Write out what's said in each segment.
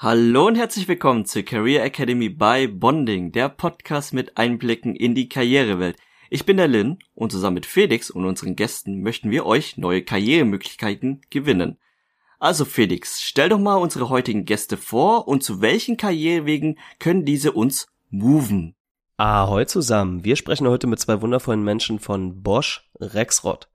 Hallo und herzlich willkommen zur Career Academy by Bonding, der Podcast mit Einblicken in die Karrierewelt. Ich bin der Lin und zusammen mit Felix und unseren Gästen möchten wir euch neue Karrieremöglichkeiten gewinnen. Also Felix, stell doch mal unsere heutigen Gäste vor und zu welchen Karrierewegen können diese uns moven? Ahoi zusammen. Wir sprechen heute mit zwei wundervollen Menschen von Bosch Rexroth.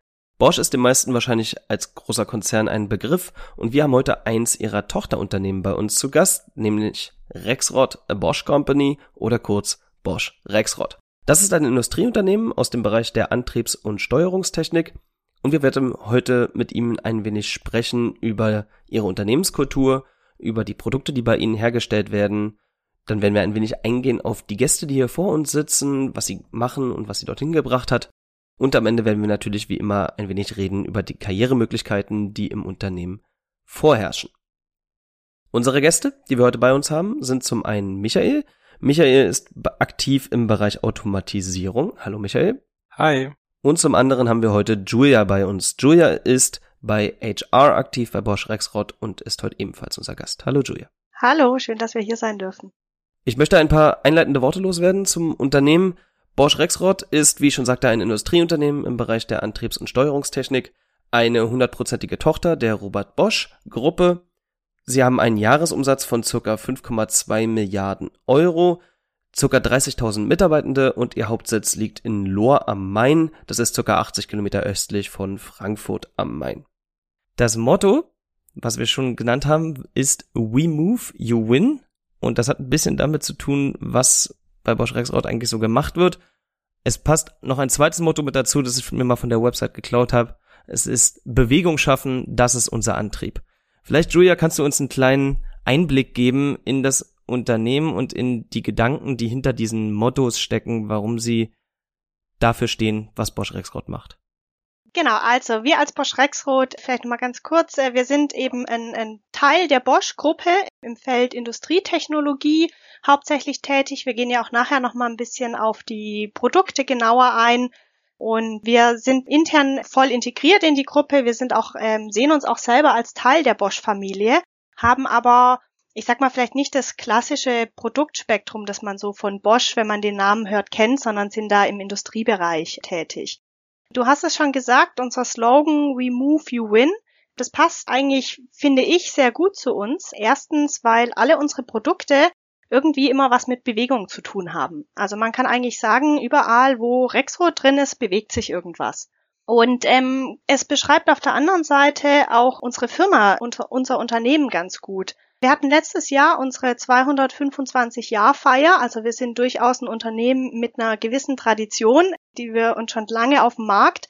Bosch ist den meisten wahrscheinlich als großer Konzern ein Begriff und wir haben heute eins ihrer Tochterunternehmen bei uns zu Gast, nämlich Rexroth a Bosch Company oder kurz Bosch Rexroth. Das ist ein Industrieunternehmen aus dem Bereich der Antriebs- und Steuerungstechnik und wir werden heute mit Ihnen ein wenig sprechen über Ihre Unternehmenskultur, über die Produkte, die bei Ihnen hergestellt werden. Dann werden wir ein wenig eingehen auf die Gäste, die hier vor uns sitzen, was sie machen und was sie dorthin gebracht hat. Und am Ende werden wir natürlich wie immer ein wenig reden über die Karrieremöglichkeiten, die im Unternehmen vorherrschen. Unsere Gäste, die wir heute bei uns haben, sind zum einen Michael. Michael ist aktiv im Bereich Automatisierung. Hallo Michael. Hi. Und zum anderen haben wir heute Julia bei uns. Julia ist bei HR aktiv bei Bosch Rexroth und ist heute ebenfalls unser Gast. Hallo Julia. Hallo, schön, dass wir hier sein dürfen. Ich möchte ein paar einleitende Worte loswerden zum Unternehmen. Bosch Rexroth ist, wie ich schon sagte, ein Industrieunternehmen im Bereich der Antriebs- und Steuerungstechnik, eine hundertprozentige Tochter der Robert Bosch Gruppe. Sie haben einen Jahresumsatz von circa 5,2 Milliarden Euro, circa 30.000 Mitarbeitende und ihr Hauptsitz liegt in Lohr am Main. Das ist circa 80 Kilometer östlich von Frankfurt am Main. Das Motto, was wir schon genannt haben, ist We Move, You Win. Und das hat ein bisschen damit zu tun, was bei Bosch Rexroth eigentlich so gemacht wird. Es passt noch ein zweites Motto mit dazu, das ich mir mal von der Website geklaut habe. Es ist Bewegung schaffen, das ist unser Antrieb. Vielleicht, Julia, kannst du uns einen kleinen Einblick geben in das Unternehmen und in die Gedanken, die hinter diesen Mottos stecken, warum sie dafür stehen, was Bosch Rexroth macht. Genau, also wir als Bosch Rexroth, vielleicht mal ganz kurz, äh, wir sind eben ein, ein Teil der Bosch-Gruppe im Feld Industrietechnologie hauptsächlich tätig. Wir gehen ja auch nachher noch mal ein bisschen auf die Produkte genauer ein. Und wir sind intern voll integriert in die Gruppe. Wir sind auch, ähm, sehen uns auch selber als Teil der Bosch-Familie, haben aber ich sag mal, vielleicht nicht das klassische Produktspektrum, das man so von Bosch, wenn man den Namen hört, kennt, sondern sind da im Industriebereich tätig. Du hast es schon gesagt, unser Slogan We Move, You Win. Das passt eigentlich, finde ich, sehr gut zu uns. Erstens, weil alle unsere Produkte irgendwie immer was mit Bewegung zu tun haben. Also man kann eigentlich sagen, überall, wo Rexroth drin ist, bewegt sich irgendwas. Und ähm, es beschreibt auf der anderen Seite auch unsere Firma und unser Unternehmen ganz gut. Wir hatten letztes Jahr unsere 225 Jahr Feier, also wir sind durchaus ein Unternehmen mit einer gewissen Tradition, die wir uns schon lange auf dem Markt.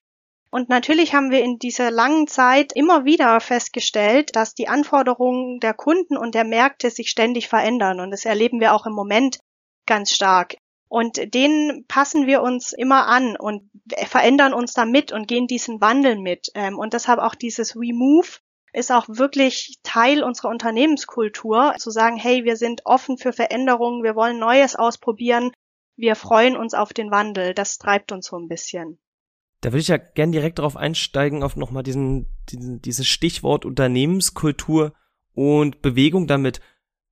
Und natürlich haben wir in dieser langen Zeit immer wieder festgestellt, dass die Anforderungen der Kunden und der Märkte sich ständig verändern. Und das erleben wir auch im Moment ganz stark. Und denen passen wir uns immer an und verändern uns damit und gehen diesen Wandel mit. Ähm, und deshalb auch dieses We Move ist auch wirklich Teil unserer Unternehmenskultur, zu sagen, hey, wir sind offen für Veränderungen, wir wollen Neues ausprobieren, wir freuen uns auf den Wandel. Das treibt uns so ein bisschen. Da würde ich ja gern direkt darauf einsteigen, auf nochmal diesen, diesen, dieses Stichwort Unternehmenskultur und Bewegung damit.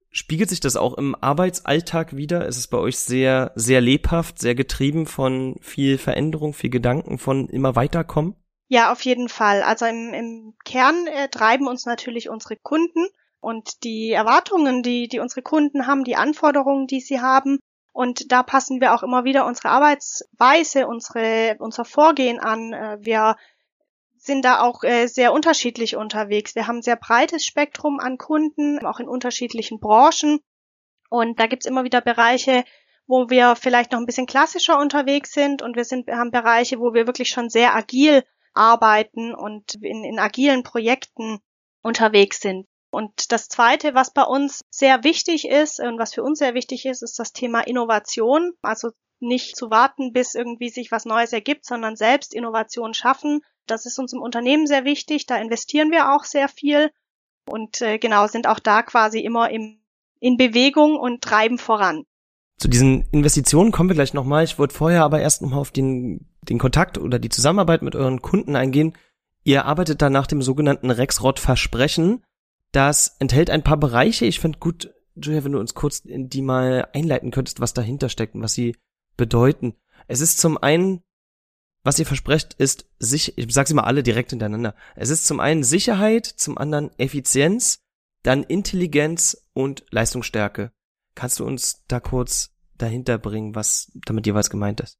Spiegelt sich das auch im Arbeitsalltag wieder? Ist es bei euch sehr, sehr lebhaft, sehr getrieben von viel Veränderung, viel Gedanken, von immer weiterkommen? Ja, auf jeden Fall. Also im, im Kern äh, treiben uns natürlich unsere Kunden und die Erwartungen, die, die unsere Kunden haben, die Anforderungen, die sie haben. Und da passen wir auch immer wieder unsere Arbeitsweise, unsere, unser Vorgehen an. Äh, wir sind da auch äh, sehr unterschiedlich unterwegs. Wir haben ein sehr breites Spektrum an Kunden, auch in unterschiedlichen Branchen. Und da gibt's immer wieder Bereiche, wo wir vielleicht noch ein bisschen klassischer unterwegs sind und wir sind, haben Bereiche, wo wir wirklich schon sehr agil arbeiten und in, in agilen Projekten unterwegs sind. Und das Zweite, was bei uns sehr wichtig ist und was für uns sehr wichtig ist, ist das Thema Innovation. Also nicht zu warten, bis irgendwie sich was Neues ergibt, sondern selbst Innovation schaffen. Das ist uns im Unternehmen sehr wichtig. Da investieren wir auch sehr viel und äh, genau sind auch da quasi immer im, in Bewegung und treiben voran. Zu diesen Investitionen kommen wir gleich nochmal. Ich wollte vorher aber erst nochmal auf den, den Kontakt oder die Zusammenarbeit mit euren Kunden eingehen. Ihr arbeitet da nach dem sogenannten Rexrod-Versprechen. Das enthält ein paar Bereiche. Ich finde gut, Julia, wenn du uns kurz in die mal einleiten könntest, was dahinter steckt und was sie bedeuten. Es ist zum einen, was ihr versprecht, ist sich, ich sag sie mal alle direkt hintereinander. Es ist zum einen Sicherheit, zum anderen Effizienz, dann Intelligenz und Leistungsstärke. Kannst du uns da kurz dahinter bringen, was damit jeweils gemeint ist?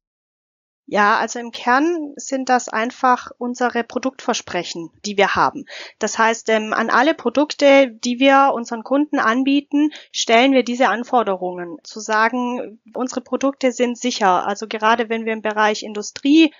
Ja, also im Kern sind das einfach unsere Produktversprechen, die wir haben. Das heißt, ähm, an alle Produkte, die wir unseren Kunden anbieten, stellen wir diese Anforderungen. Zu sagen, unsere Produkte sind sicher. Also gerade wenn wir im Bereich Industrie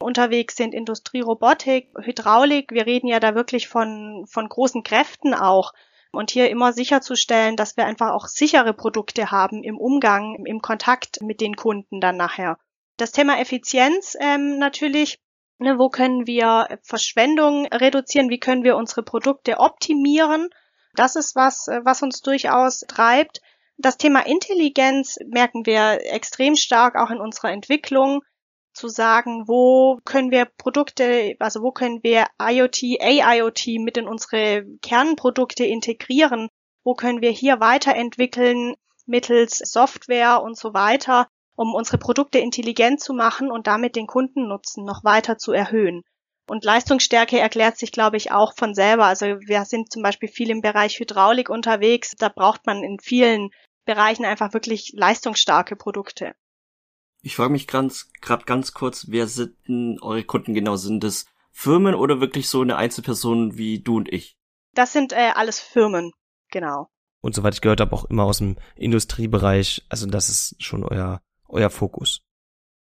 unterwegs sind, Industrierobotik, Hydraulik, wir reden ja da wirklich von, von großen Kräften auch. Und hier immer sicherzustellen, dass wir einfach auch sichere Produkte haben im Umgang, im Kontakt mit den Kunden dann nachher. Das Thema Effizienz ähm, natürlich. Ne, wo können wir Verschwendung reduzieren? Wie können wir unsere Produkte optimieren? Das ist was, äh, was uns durchaus treibt. Das Thema Intelligenz merken wir extrem stark auch in unserer Entwicklung zu sagen, wo können wir Produkte, also wo können wir IoT, AIoT mit in unsere Kernprodukte integrieren? Wo können wir hier weiterentwickeln mittels Software und so weiter? um unsere Produkte intelligent zu machen und damit den Kundennutzen noch weiter zu erhöhen. Und Leistungsstärke erklärt sich, glaube ich, auch von selber. Also wir sind zum Beispiel viel im Bereich Hydraulik unterwegs. Da braucht man in vielen Bereichen einfach wirklich leistungsstarke Produkte. Ich frage mich gerade ganz kurz, wer sind denn eure Kunden genau? Sind es Firmen oder wirklich so eine Einzelperson wie du und ich? Das sind äh, alles Firmen, genau. Und soweit ich gehört habe, auch immer aus dem Industriebereich. Also das ist schon euer euer Fokus?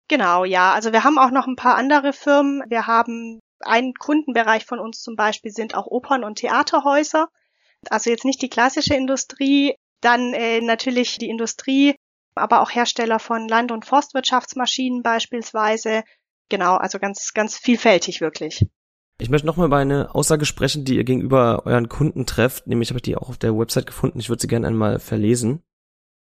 Genau, ja. Also wir haben auch noch ein paar andere Firmen. Wir haben ein Kundenbereich von uns zum Beispiel sind auch Opern- und Theaterhäuser. Also jetzt nicht die klassische Industrie, dann äh, natürlich die Industrie, aber auch Hersteller von Land- und Forstwirtschaftsmaschinen beispielsweise. Genau, also ganz, ganz vielfältig wirklich. Ich möchte nochmal über eine Aussage sprechen, die ihr gegenüber euren Kunden trefft. Nämlich habe ich die auch auf der Website gefunden. Ich würde sie gerne einmal verlesen.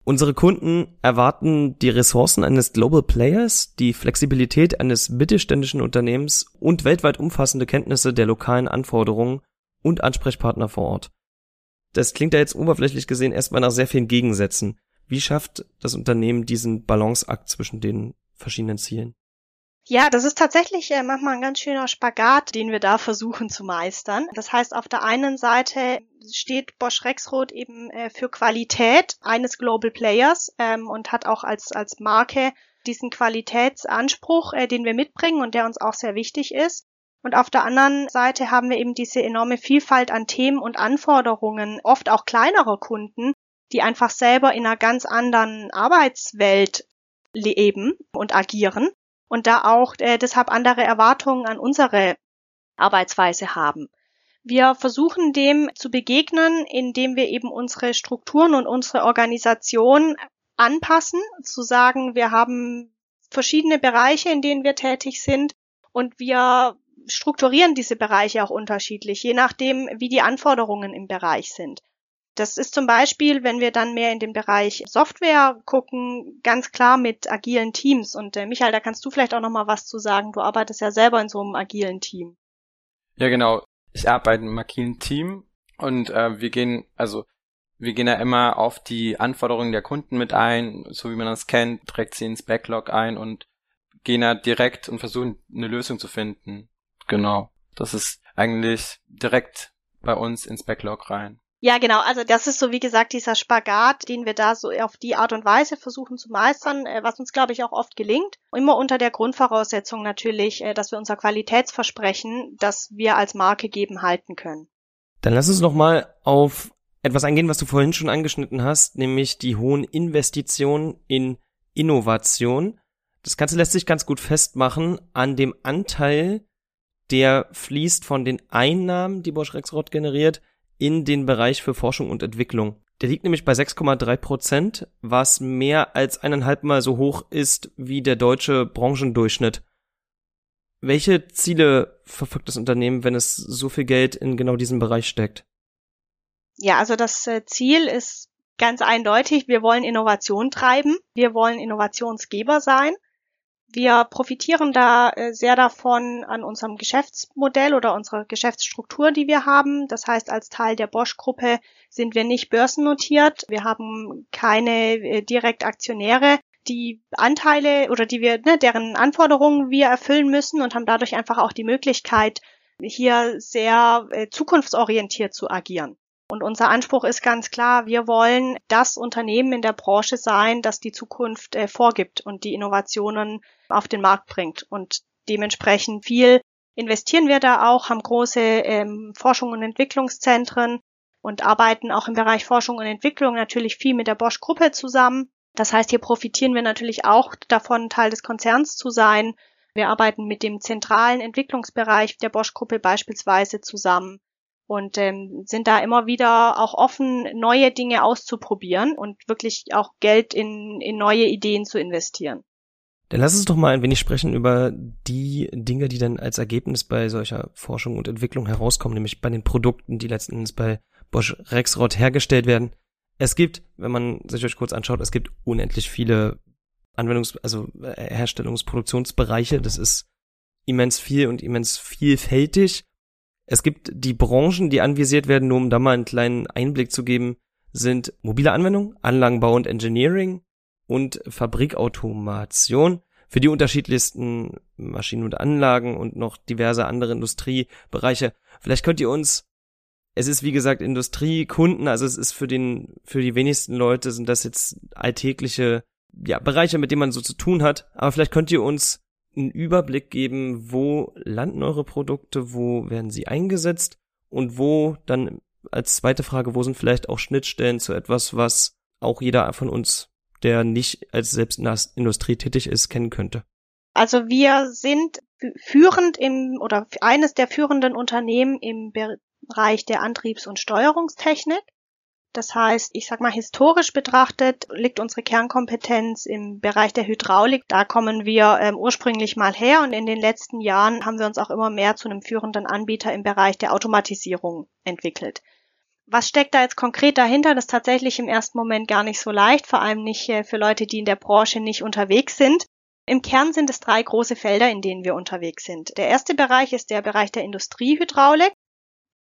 Unsere Kunden erwarten die Ressourcen eines Global Players, die Flexibilität eines mittelständischen Unternehmens und weltweit umfassende Kenntnisse der lokalen Anforderungen und Ansprechpartner vor Ort. Das klingt ja jetzt oberflächlich gesehen erstmal nach sehr vielen Gegensätzen. Wie schafft das Unternehmen diesen Balanceakt zwischen den verschiedenen Zielen? Ja, das ist tatsächlich äh, manchmal ein ganz schöner Spagat, den wir da versuchen zu meistern. Das heißt, auf der einen Seite steht Bosch Rexroth eben äh, für Qualität eines Global Players ähm, und hat auch als, als Marke diesen Qualitätsanspruch, äh, den wir mitbringen und der uns auch sehr wichtig ist. Und auf der anderen Seite haben wir eben diese enorme Vielfalt an Themen und Anforderungen, oft auch kleinerer Kunden, die einfach selber in einer ganz anderen Arbeitswelt leben und agieren und da auch äh, deshalb andere Erwartungen an unsere Arbeitsweise haben. Wir versuchen dem zu begegnen, indem wir eben unsere Strukturen und unsere Organisation anpassen, zu sagen, wir haben verschiedene Bereiche, in denen wir tätig sind und wir strukturieren diese Bereiche auch unterschiedlich, je nachdem, wie die Anforderungen im Bereich sind. Das ist zum Beispiel, wenn wir dann mehr in den Bereich Software gucken, ganz klar mit agilen Teams. Und äh, Michael, da kannst du vielleicht auch noch mal was zu sagen. Du arbeitest ja selber in so einem agilen Team. Ja, genau. Ich arbeite im agilen Team und äh, wir gehen, also wir gehen ja immer auf die Anforderungen der Kunden mit ein, so wie man das kennt, trägt sie ins Backlog ein und gehen da direkt und versuchen eine Lösung zu finden. Genau. Das ist eigentlich direkt bei uns ins Backlog rein. Ja, genau. Also das ist so, wie gesagt, dieser Spagat, den wir da so auf die Art und Weise versuchen zu meistern, äh, was uns, glaube ich, auch oft gelingt. Immer unter der Grundvoraussetzung natürlich, äh, dass wir unser Qualitätsversprechen, das wir als Marke geben, halten können. Dann lass uns noch mal auf etwas eingehen, was du vorhin schon angeschnitten hast, nämlich die hohen Investitionen in Innovation. Das Ganze lässt sich ganz gut festmachen an dem Anteil, der fließt von den Einnahmen, die Bosch Rexroth generiert, in den Bereich für Forschung und Entwicklung. Der liegt nämlich bei 6,3 Prozent, was mehr als eineinhalb Mal so hoch ist wie der deutsche Branchendurchschnitt. Welche Ziele verfolgt das Unternehmen, wenn es so viel Geld in genau diesen Bereich steckt? Ja, also das äh, Ziel ist ganz eindeutig, wir wollen Innovation treiben, wir wollen Innovationsgeber sein. Wir profitieren da äh, sehr davon an unserem Geschäftsmodell oder unserer Geschäftsstruktur, die wir haben. Das heißt, als Teil der Bosch-Gruppe sind wir nicht börsennotiert. Wir haben keine äh, Direktaktionäre, die Anteile oder die wir, ne, deren Anforderungen wir erfüllen müssen und haben dadurch einfach auch die Möglichkeit, hier sehr äh, zukunftsorientiert zu agieren. Und unser Anspruch ist ganz klar, wir wollen das Unternehmen in der Branche sein, das die Zukunft äh, vorgibt und die Innovationen auf den Markt bringt. Und dementsprechend viel investieren wir da auch, haben große ähm, Forschung und Entwicklungszentren und arbeiten auch im Bereich Forschung und Entwicklung natürlich viel mit der Bosch-Gruppe zusammen. Das heißt, hier profitieren wir natürlich auch davon, Teil des Konzerns zu sein. Wir arbeiten mit dem zentralen Entwicklungsbereich der Bosch-Gruppe beispielsweise zusammen und ähm, sind da immer wieder auch offen, neue Dinge auszuprobieren und wirklich auch Geld in, in neue Ideen zu investieren. Lass uns doch mal ein wenig sprechen über die Dinge, die dann als Ergebnis bei solcher Forschung und Entwicklung herauskommen, nämlich bei den Produkten, die letzten Endes bei Bosch Rexroth hergestellt werden. Es gibt, wenn man sich euch kurz anschaut, es gibt unendlich viele Anwendungs-, also äh, Herstellungsproduktionsbereiche. Das ist immens viel und immens vielfältig. Es gibt die Branchen, die anvisiert werden, nur um da mal einen kleinen Einblick zu geben, sind mobile Anwendung, Anlagenbau und Engineering und Fabrikautomation für die unterschiedlichsten Maschinen und Anlagen und noch diverse andere Industriebereiche. Vielleicht könnt ihr uns, es ist wie gesagt Industriekunden, also es ist für den, für die wenigsten Leute sind das jetzt alltägliche, ja, Bereiche, mit denen man so zu tun hat, aber vielleicht könnt ihr uns einen Überblick geben, wo landen eure Produkte, wo werden sie eingesetzt und wo dann als zweite Frage, wo sind vielleicht auch Schnittstellen zu etwas, was auch jeder von uns, der nicht als selbst in der Industrie tätig ist, kennen könnte? Also wir sind führend im oder eines der führenden Unternehmen im Bereich der Antriebs- und Steuerungstechnik. Das heißt, ich sag mal, historisch betrachtet liegt unsere Kernkompetenz im Bereich der Hydraulik. Da kommen wir ähm, ursprünglich mal her und in den letzten Jahren haben wir uns auch immer mehr zu einem führenden Anbieter im Bereich der Automatisierung entwickelt. Was steckt da jetzt konkret dahinter? Das ist tatsächlich im ersten Moment gar nicht so leicht, vor allem nicht äh, für Leute, die in der Branche nicht unterwegs sind. Im Kern sind es drei große Felder, in denen wir unterwegs sind. Der erste Bereich ist der Bereich der Industriehydraulik.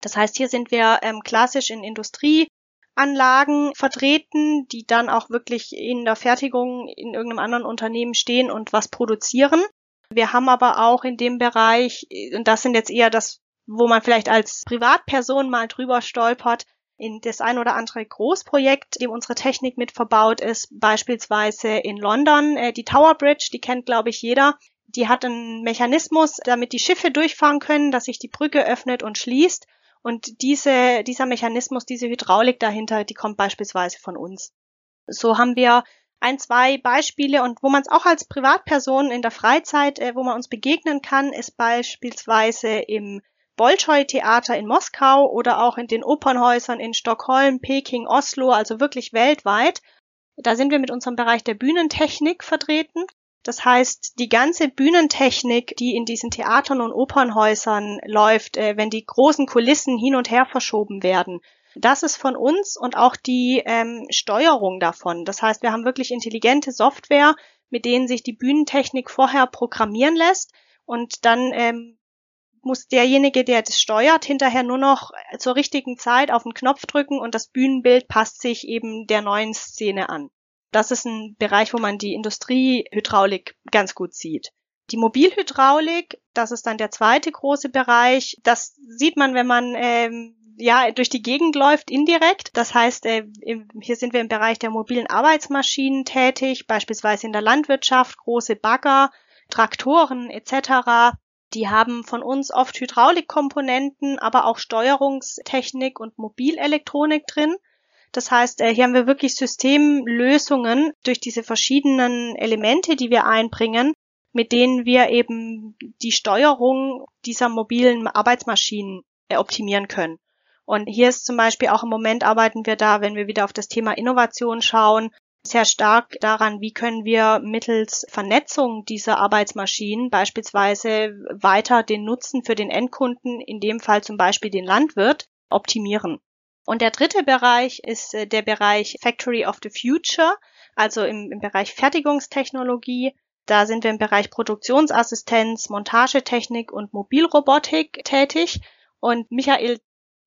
Das heißt, hier sind wir ähm, klassisch in Industrie Anlagen vertreten, die dann auch wirklich in der Fertigung in irgendeinem anderen Unternehmen stehen und was produzieren. Wir haben aber auch in dem Bereich, und das sind jetzt eher das, wo man vielleicht als Privatperson mal drüber stolpert, in das ein oder andere Großprojekt, dem unsere Technik mit verbaut ist, beispielsweise in London, äh, die Tower Bridge, die kennt, glaube ich, jeder. Die hat einen Mechanismus, damit die Schiffe durchfahren können, dass sich die Brücke öffnet und schließt. Und diese, dieser Mechanismus, diese Hydraulik dahinter, die kommt beispielsweise von uns. So haben wir ein, zwei Beispiele und wo man es auch als Privatperson in der Freizeit, äh, wo man uns begegnen kann, ist beispielsweise im Bolschoi-Theater in Moskau oder auch in den Opernhäusern in Stockholm, Peking, Oslo, also wirklich weltweit. Da sind wir mit unserem Bereich der Bühnentechnik vertreten. Das heißt, die ganze Bühnentechnik, die in diesen Theatern und Opernhäusern läuft, äh, wenn die großen Kulissen hin und her verschoben werden, das ist von uns und auch die ähm, Steuerung davon. Das heißt, wir haben wirklich intelligente Software, mit denen sich die Bühnentechnik vorher programmieren lässt und dann ähm, muss derjenige, der das steuert, hinterher nur noch zur richtigen Zeit auf den Knopf drücken und das Bühnenbild passt sich eben der neuen Szene an. Das ist ein Bereich, wo man die Industriehydraulik ganz gut sieht. Die Mobilhydraulik, das ist dann der zweite große Bereich. Das sieht man, wenn man ähm, ja durch die Gegend läuft indirekt. Das heißt, äh, im, hier sind wir im Bereich der mobilen Arbeitsmaschinen tätig, beispielsweise in der Landwirtschaft, große Bagger, Traktoren etc. Die haben von uns oft Hydraulikkomponenten, aber auch Steuerungstechnik und Mobilelektronik drin. Das heißt, äh, hier haben wir wirklich Systemlösungen durch diese verschiedenen Elemente, die wir einbringen, mit denen wir eben die Steuerung dieser mobilen Arbeitsmaschinen äh, optimieren können. Und hier ist zum Beispiel auch im Moment arbeiten wir da, wenn wir wieder auf das Thema Innovation schauen, sehr stark daran, wie können wir mittels Vernetzung dieser Arbeitsmaschinen beispielsweise weiter den Nutzen für den Endkunden, in dem Fall zum Beispiel den Landwirt, optimieren. Und der dritte Bereich ist äh, der Bereich Factory of the Future, also im, im Bereich Fertigungstechnologie. Da sind wir im Bereich Produktionsassistenz, Montagetechnik und Mobilrobotik tätig. Und Michael,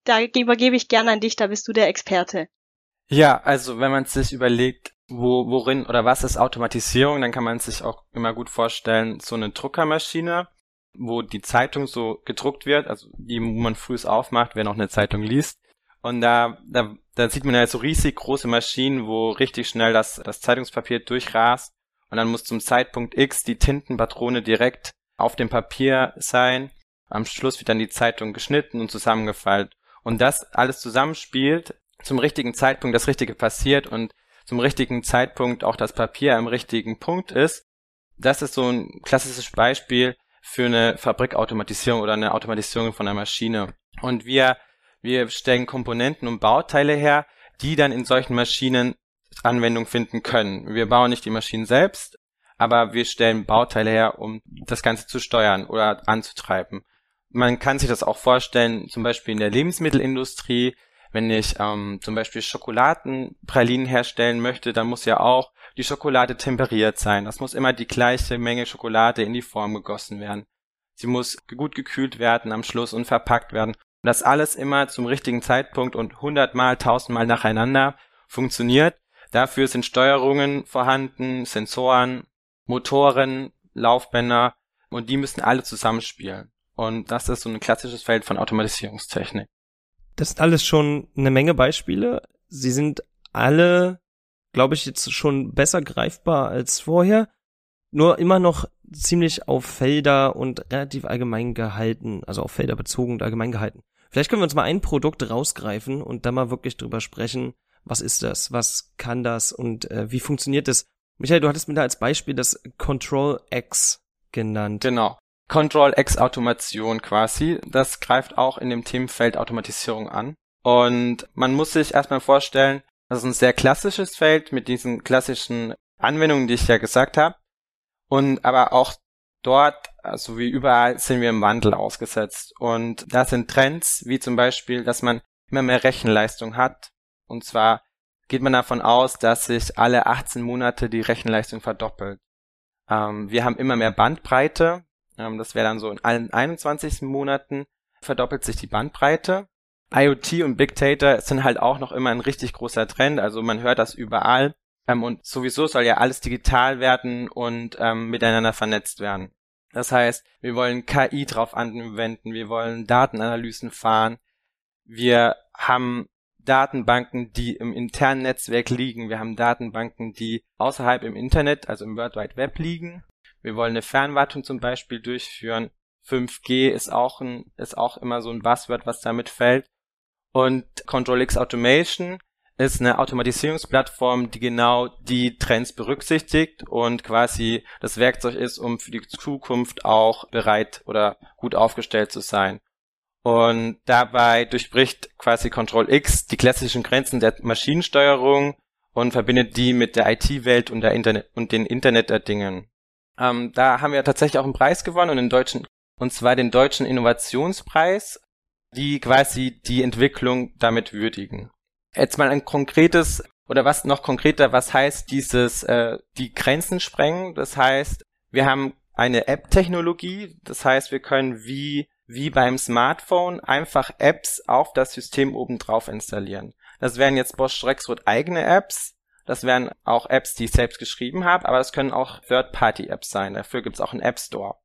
da übergebe ich gerne an dich, da bist du der Experte. Ja, also wenn man sich überlegt, wo, worin oder was ist Automatisierung, dann kann man sich auch immer gut vorstellen, so eine Druckermaschine, wo die Zeitung so gedruckt wird, also die, man frühs aufmacht, wer noch eine Zeitung liest. Und da, da, da sieht man ja so riesig große Maschinen, wo richtig schnell das, das Zeitungspapier durchrast. Und dann muss zum Zeitpunkt X die Tintenpatrone direkt auf dem Papier sein. Am Schluss wird dann die Zeitung geschnitten und zusammengefaltet. Und das alles zusammenspielt, zum richtigen Zeitpunkt das Richtige passiert und zum richtigen Zeitpunkt auch das Papier am richtigen Punkt ist. Das ist so ein klassisches Beispiel für eine Fabrikautomatisierung oder eine Automatisierung von einer Maschine. Und wir, wir stellen Komponenten und Bauteile her, die dann in solchen Maschinen Anwendung finden können. Wir bauen nicht die Maschinen selbst, aber wir stellen Bauteile her, um das Ganze zu steuern oder anzutreiben. Man kann sich das auch vorstellen, zum Beispiel in der Lebensmittelindustrie, wenn ich ähm, zum Beispiel Schokoladenpralinen herstellen möchte, dann muss ja auch die Schokolade temperiert sein. Das muss immer die gleiche Menge Schokolade in die Form gegossen werden. Sie muss gut gekühlt werden am Schluss und verpackt werden. Und das alles immer zum richtigen Zeitpunkt und hundertmal, tausendmal nacheinander funktioniert. Dafür sind Steuerungen vorhanden, Sensoren, Motoren, Laufbänder und die müssen alle zusammenspielen. Und das ist so ein klassisches Feld von Automatisierungstechnik. Das sind alles schon eine Menge Beispiele. Sie sind alle, glaube ich, jetzt schon besser greifbar als vorher. Nur immer noch ziemlich auf Felder und relativ allgemein gehalten, also auf Felder bezogen und allgemein gehalten. Vielleicht können wir uns mal ein Produkt rausgreifen und da mal wirklich drüber sprechen, was ist das, was kann das und äh, wie funktioniert das. Michael, du hattest mir da als Beispiel das Control X genannt. Genau. Control-X-Automation quasi. Das greift auch in dem Themenfeld Automatisierung an. Und man muss sich erstmal vorstellen, das ist ein sehr klassisches Feld mit diesen klassischen Anwendungen, die ich ja gesagt habe. Und aber auch dort, also wie überall, sind wir im Wandel ausgesetzt. Und da sind Trends, wie zum Beispiel, dass man immer mehr Rechenleistung hat. Und zwar geht man davon aus, dass sich alle 18 Monate die Rechenleistung verdoppelt. Ähm, wir haben immer mehr Bandbreite. Ähm, das wäre dann so in allen 21 Monaten verdoppelt sich die Bandbreite. IoT und Big Data sind halt auch noch immer ein richtig großer Trend. Also man hört das überall. Ähm, und sowieso soll ja alles digital werden und ähm, miteinander vernetzt werden. Das heißt, wir wollen KI drauf anwenden, wir wollen Datenanalysen fahren. Wir haben Datenbanken, die im internen Netzwerk liegen. Wir haben Datenbanken, die außerhalb im Internet, also im World Wide Web liegen. Wir wollen eine Fernwartung zum Beispiel durchführen. 5G ist auch ein, ist auch immer so ein Buzzword, was damit fällt. Und Control-X Automation ist eine Automatisierungsplattform, die genau die Trends berücksichtigt und quasi das Werkzeug ist, um für die Zukunft auch bereit oder gut aufgestellt zu sein. Und dabei durchbricht quasi Control X die klassischen Grenzen der Maschinensteuerung und verbindet die mit der IT-Welt und der Internet und den Internet der Dingen. Ähm, da haben wir tatsächlich auch einen Preis gewonnen und den deutschen, und zwar den deutschen Innovationspreis, die quasi die Entwicklung damit würdigen. Jetzt mal ein konkretes oder was noch konkreter, was heißt dieses äh, die Grenzen sprengen? Das heißt, wir haben eine App-Technologie, das heißt, wir können wie wie beim Smartphone einfach Apps auf das System obendrauf installieren. Das wären jetzt Bosch Rexroth eigene Apps, das wären auch Apps, die ich selbst geschrieben habe, aber das können auch Third-Party-Apps sein. Dafür gibt es auch einen App Store.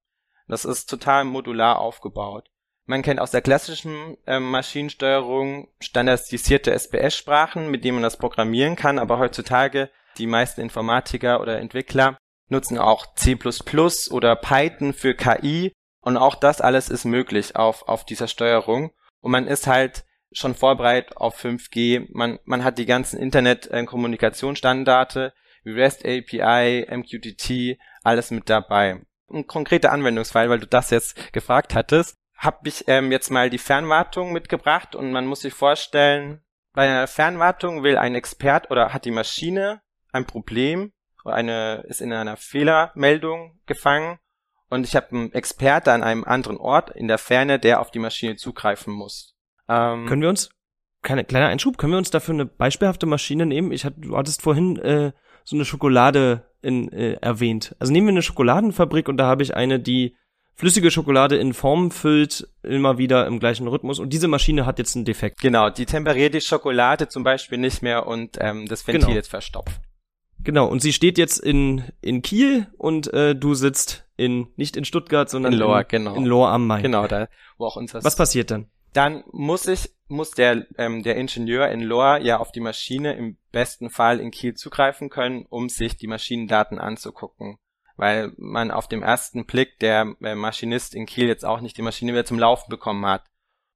Das ist total modular aufgebaut. Man kennt aus der klassischen äh, Maschinensteuerung standardisierte SPS-Sprachen, mit denen man das programmieren kann, aber heutzutage die meisten Informatiker oder Entwickler nutzen auch C++ oder Python für KI und auch das alles ist möglich auf, auf dieser Steuerung. Und man ist halt schon vorbereitet auf 5G. Man, man hat die ganzen Internet-Kommunikationsstandarte wie REST API, MQTT, alles mit dabei. Ein konkreter Anwendungsfall, weil du das jetzt gefragt hattest, habe ich ähm, jetzt mal die Fernwartung mitgebracht und man muss sich vorstellen, bei einer Fernwartung will ein Expert oder hat die Maschine ein Problem oder eine ist in einer Fehlermeldung gefangen und ich habe einen Experte an einem anderen Ort in der Ferne, der auf die Maschine zugreifen muss. Ähm, können wir uns, keine, kleiner Einschub, können wir uns dafür eine beispielhafte Maschine nehmen? Ich hatte, du hattest vorhin äh, so eine Schokolade in, äh, erwähnt. Also nehmen wir eine Schokoladenfabrik und da habe ich eine, die flüssige Schokolade in Form füllt, immer wieder im gleichen Rhythmus. Und diese Maschine hat jetzt einen Defekt. Genau, die temperiert die Schokolade zum Beispiel nicht mehr und ähm, das Ventil genau. ist verstopft. Genau, und sie steht jetzt in, in Kiel und äh, du sitzt in, nicht in Stuttgart, sondern in Lohr, in, genau. in Lohr am Main. Genau, da, wo auch unser Was passiert dann? Dann muss ich, muss der, ähm, der Ingenieur in Lohr ja auf die Maschine im besten Fall in Kiel zugreifen können, um sich die Maschinendaten anzugucken. Weil man auf dem ersten Blick der äh, Maschinist in Kiel jetzt auch nicht die Maschine wieder zum Laufen bekommen hat.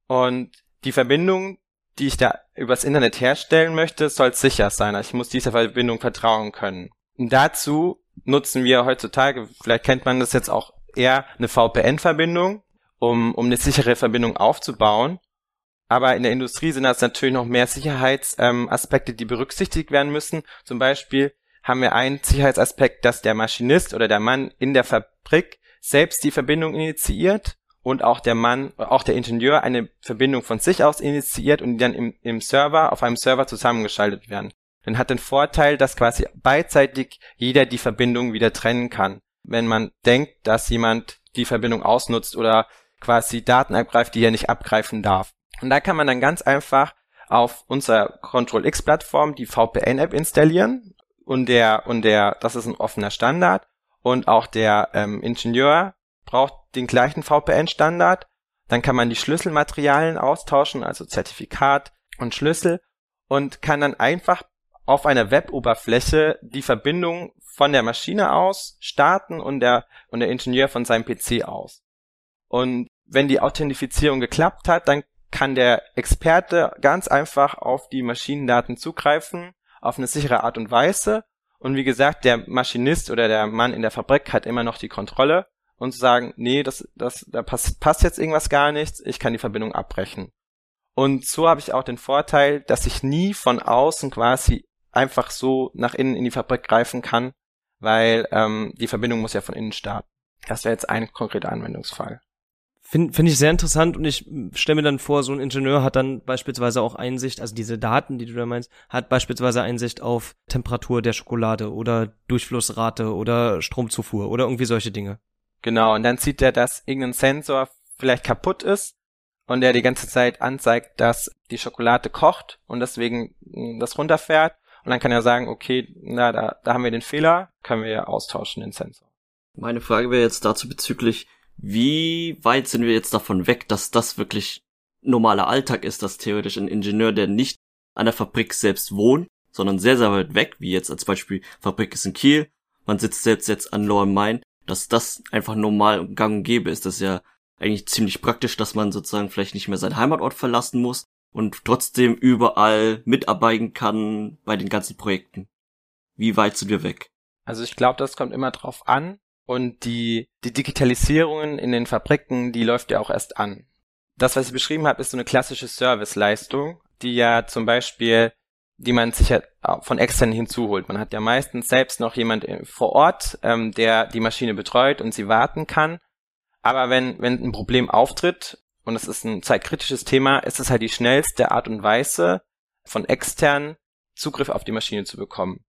Und die Verbindung, die ich da übers Internet herstellen möchte, soll sicher sein. Also ich muss dieser Verbindung vertrauen können. Und dazu nutzen wir heutzutage, vielleicht kennt man das jetzt auch eher, eine VPN-Verbindung, um, um eine sichere Verbindung aufzubauen. Aber in der Industrie sind das natürlich noch mehr Sicherheitsaspekte, ähm, die berücksichtigt werden müssen. Zum Beispiel haben wir einen Sicherheitsaspekt, dass der Maschinist oder der Mann in der Fabrik selbst die Verbindung initiiert und auch der Mann, auch der Ingenieur eine Verbindung von sich aus initiiert und die dann im, im Server, auf einem Server zusammengeschaltet werden. Dann hat den Vorteil, dass quasi beidseitig jeder die Verbindung wieder trennen kann. Wenn man denkt, dass jemand die Verbindung ausnutzt oder quasi Daten abgreift, die er nicht abgreifen darf. Und da kann man dann ganz einfach auf unserer Control-X-Plattform die VPN-App installieren und der, und der, das ist ein offener Standard und auch der ähm, Ingenieur braucht den gleichen VPN-Standard. Dann kann man die Schlüsselmaterialien austauschen, also Zertifikat und Schlüssel und kann dann einfach auf einer Web-Oberfläche die Verbindung von der Maschine aus starten und der, und der Ingenieur von seinem PC aus. Und wenn die Authentifizierung geklappt hat, dann kann der Experte ganz einfach auf die Maschinendaten zugreifen, auf eine sichere Art und Weise. Und wie gesagt, der Maschinist oder der Mann in der Fabrik hat immer noch die Kontrolle und zu sagen, nee, das, das, da passt, passt jetzt irgendwas gar nichts, ich kann die Verbindung abbrechen. Und so habe ich auch den Vorteil, dass ich nie von außen quasi einfach so nach innen in die Fabrik greifen kann, weil ähm, die Verbindung muss ja von innen starten. Das wäre jetzt ein konkreter Anwendungsfall. Finde find ich sehr interessant und ich stelle mir dann vor, so ein Ingenieur hat dann beispielsweise auch Einsicht, also diese Daten, die du da meinst, hat beispielsweise Einsicht auf Temperatur der Schokolade oder Durchflussrate oder Stromzufuhr oder irgendwie solche Dinge. Genau, und dann sieht er, dass irgendein Sensor vielleicht kaputt ist und der die ganze Zeit anzeigt, dass die Schokolade kocht und deswegen hm, das runterfährt. Und dann kann er sagen, okay, na, da, da haben wir den Fehler, können wir ja austauschen, den Sensor. Meine Frage wäre jetzt dazu bezüglich, wie weit sind wir jetzt davon weg, dass das wirklich normaler Alltag ist, dass theoretisch ein Ingenieur, der nicht an der Fabrik selbst wohnt, sondern sehr, sehr weit weg, wie jetzt als Beispiel Fabrik ist in Kiel, man sitzt selbst jetzt an Lower Main, dass das einfach normal gang und gäbe ist. Das ist ja eigentlich ziemlich praktisch, dass man sozusagen vielleicht nicht mehr seinen Heimatort verlassen muss und trotzdem überall mitarbeiten kann bei den ganzen Projekten. Wie weit sind wir weg? Also ich glaube, das kommt immer drauf an, und die, die Digitalisierung in den Fabriken, die läuft ja auch erst an. Das, was ich beschrieben habe, ist so eine klassische Serviceleistung, die ja zum Beispiel, die man sich ja von extern hinzuholt. Man hat ja meistens selbst noch jemand äh, vor Ort, ähm, der die Maschine betreut und sie warten kann. Aber wenn, wenn ein Problem auftritt, und es ist ein zeitkritisches Thema, ist es halt die schnellste Art und Weise, von extern Zugriff auf die Maschine zu bekommen.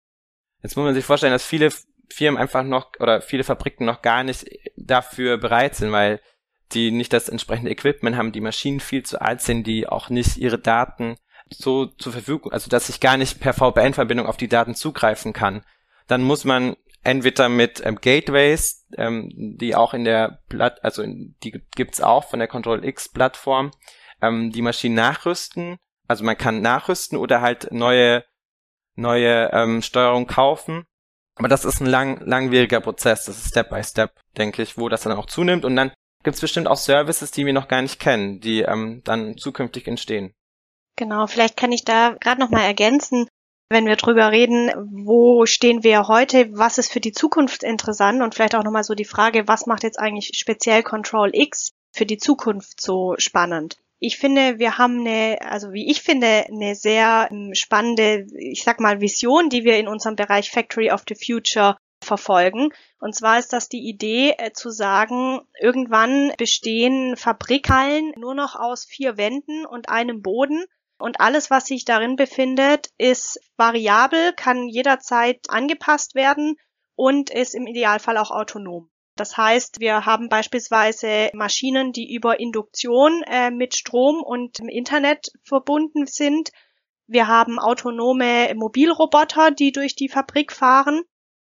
Jetzt muss man sich vorstellen, dass viele Firmen einfach noch oder viele Fabriken noch gar nicht dafür bereit sind, weil die nicht das entsprechende Equipment haben, die Maschinen viel zu alt sind, die auch nicht ihre Daten so zur Verfügung, also dass ich gar nicht per VPN-Verbindung auf die Daten zugreifen kann. Dann muss man entweder mit ähm, Gateways, ähm, die auch in der Platt, also die gibt's auch von der Control X Plattform, ähm, die Maschinen nachrüsten. Also man kann nachrüsten oder halt neue neue ähm, Steuerung kaufen aber das ist ein lang, langwieriger Prozess. Das ist Step by Step, denke ich, wo das dann auch zunimmt. Und dann gibt es bestimmt auch Services, die wir noch gar nicht kennen, die ähm, dann zukünftig entstehen. Genau, vielleicht kann ich da gerade noch mal ergänzen, wenn wir drüber reden, wo stehen wir heute, was ist für die Zukunft interessant und vielleicht auch noch mal so die Frage, was macht jetzt eigentlich speziell Control X für die Zukunft so spannend? Ich finde, wir haben eine, also wie ich finde, eine sehr ähm, spannende, ich sag mal, Vision, die wir in unserem Bereich Factory of the Future verfolgen. Und zwar ist das die Idee äh, zu sagen, irgendwann bestehen Fabrikhallen nur noch aus vier Wänden und einem Boden. Und alles, was sich darin befindet, ist variabel, kann jederzeit angepasst werden und ist im Idealfall auch autonom. Das heißt, wir haben beispielsweise Maschinen, die über Induktion äh, mit Strom und Internet verbunden sind. Wir haben autonome Mobilroboter, die durch die Fabrik fahren.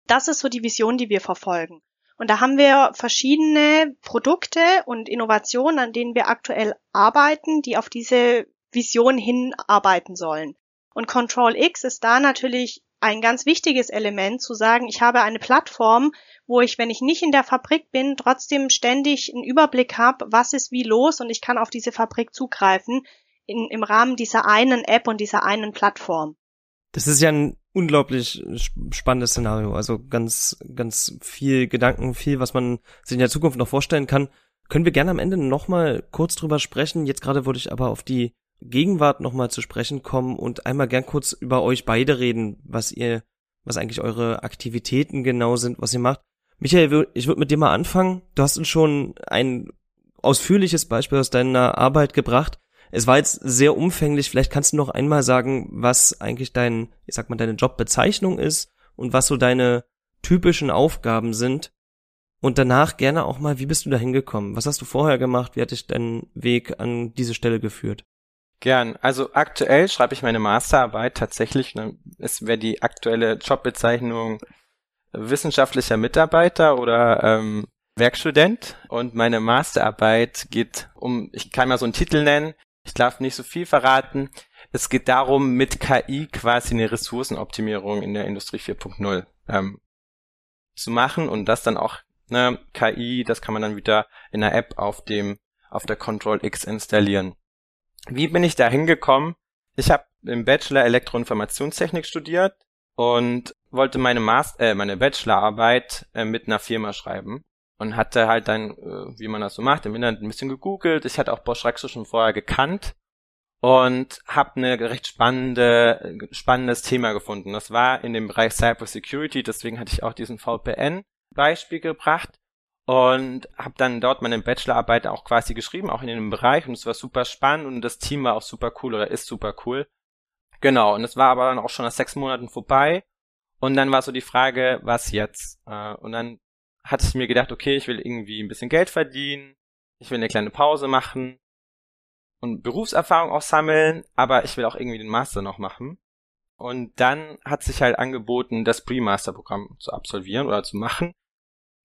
Das ist so die Vision, die wir verfolgen. Und da haben wir verschiedene Produkte und Innovationen, an denen wir aktuell arbeiten, die auf diese Vision hinarbeiten sollen. Und Control X ist da natürlich ein ganz wichtiges Element zu sagen, ich habe eine Plattform, wo ich, wenn ich nicht in der Fabrik bin, trotzdem ständig einen Überblick habe, was ist wie los und ich kann auf diese Fabrik zugreifen in, im Rahmen dieser einen App und dieser einen Plattform. Das ist ja ein unglaublich spannendes Szenario. Also ganz, ganz viel Gedanken, viel, was man sich in der Zukunft noch vorstellen kann. Können wir gerne am Ende nochmal kurz drüber sprechen. Jetzt gerade wollte ich aber auf die Gegenwart nochmal zu sprechen kommen und einmal gern kurz über euch beide reden, was ihr, was eigentlich eure Aktivitäten genau sind, was ihr macht. Michael, ich würde mit dir mal anfangen. Du hast uns schon ein ausführliches Beispiel aus deiner Arbeit gebracht. Es war jetzt sehr umfänglich. Vielleicht kannst du noch einmal sagen, was eigentlich dein, ich sag mal, deine Jobbezeichnung ist und was so deine typischen Aufgaben sind. Und danach gerne auch mal, wie bist du da hingekommen? Was hast du vorher gemacht? Wie hat dich dein Weg an diese Stelle geführt? Gern. Also aktuell schreibe ich meine Masterarbeit tatsächlich. Ne, es wäre die aktuelle Jobbezeichnung wissenschaftlicher Mitarbeiter oder ähm, Werkstudent. Und meine Masterarbeit geht um, ich kann mal so einen Titel nennen, ich darf nicht so viel verraten. Es geht darum, mit KI quasi eine Ressourcenoptimierung in der Industrie 4.0 ähm, zu machen und das dann auch, ne, KI, das kann man dann wieder in der App auf dem, auf der Control X installieren. Wie bin ich da hingekommen? Ich habe im Bachelor Elektroinformationstechnik studiert und wollte meine Master, äh, meine Bachelorarbeit äh, mit einer Firma schreiben und hatte halt dann, äh, wie man das so macht, im Internet ein bisschen gegoogelt. Ich hatte auch Bosch Rexo schon vorher gekannt und habe eine recht spannende, spannendes Thema gefunden. Das war in dem Bereich Cyber Security, deswegen hatte ich auch diesen VPN-Beispiel gebracht und habe dann dort meine Bachelorarbeit auch quasi geschrieben, auch in dem Bereich und es war super spannend und das Team war auch super cool oder ist super cool. Genau, und es war aber dann auch schon nach sechs Monaten vorbei und dann war so die Frage, was jetzt? Äh, und dann hatte ich mir gedacht, okay, ich will irgendwie ein bisschen Geld verdienen, ich will eine kleine Pause machen und Berufserfahrung auch sammeln, aber ich will auch irgendwie den Master noch machen. Und dann hat sich halt angeboten, das Pre-Master-Programm zu absolvieren oder zu machen,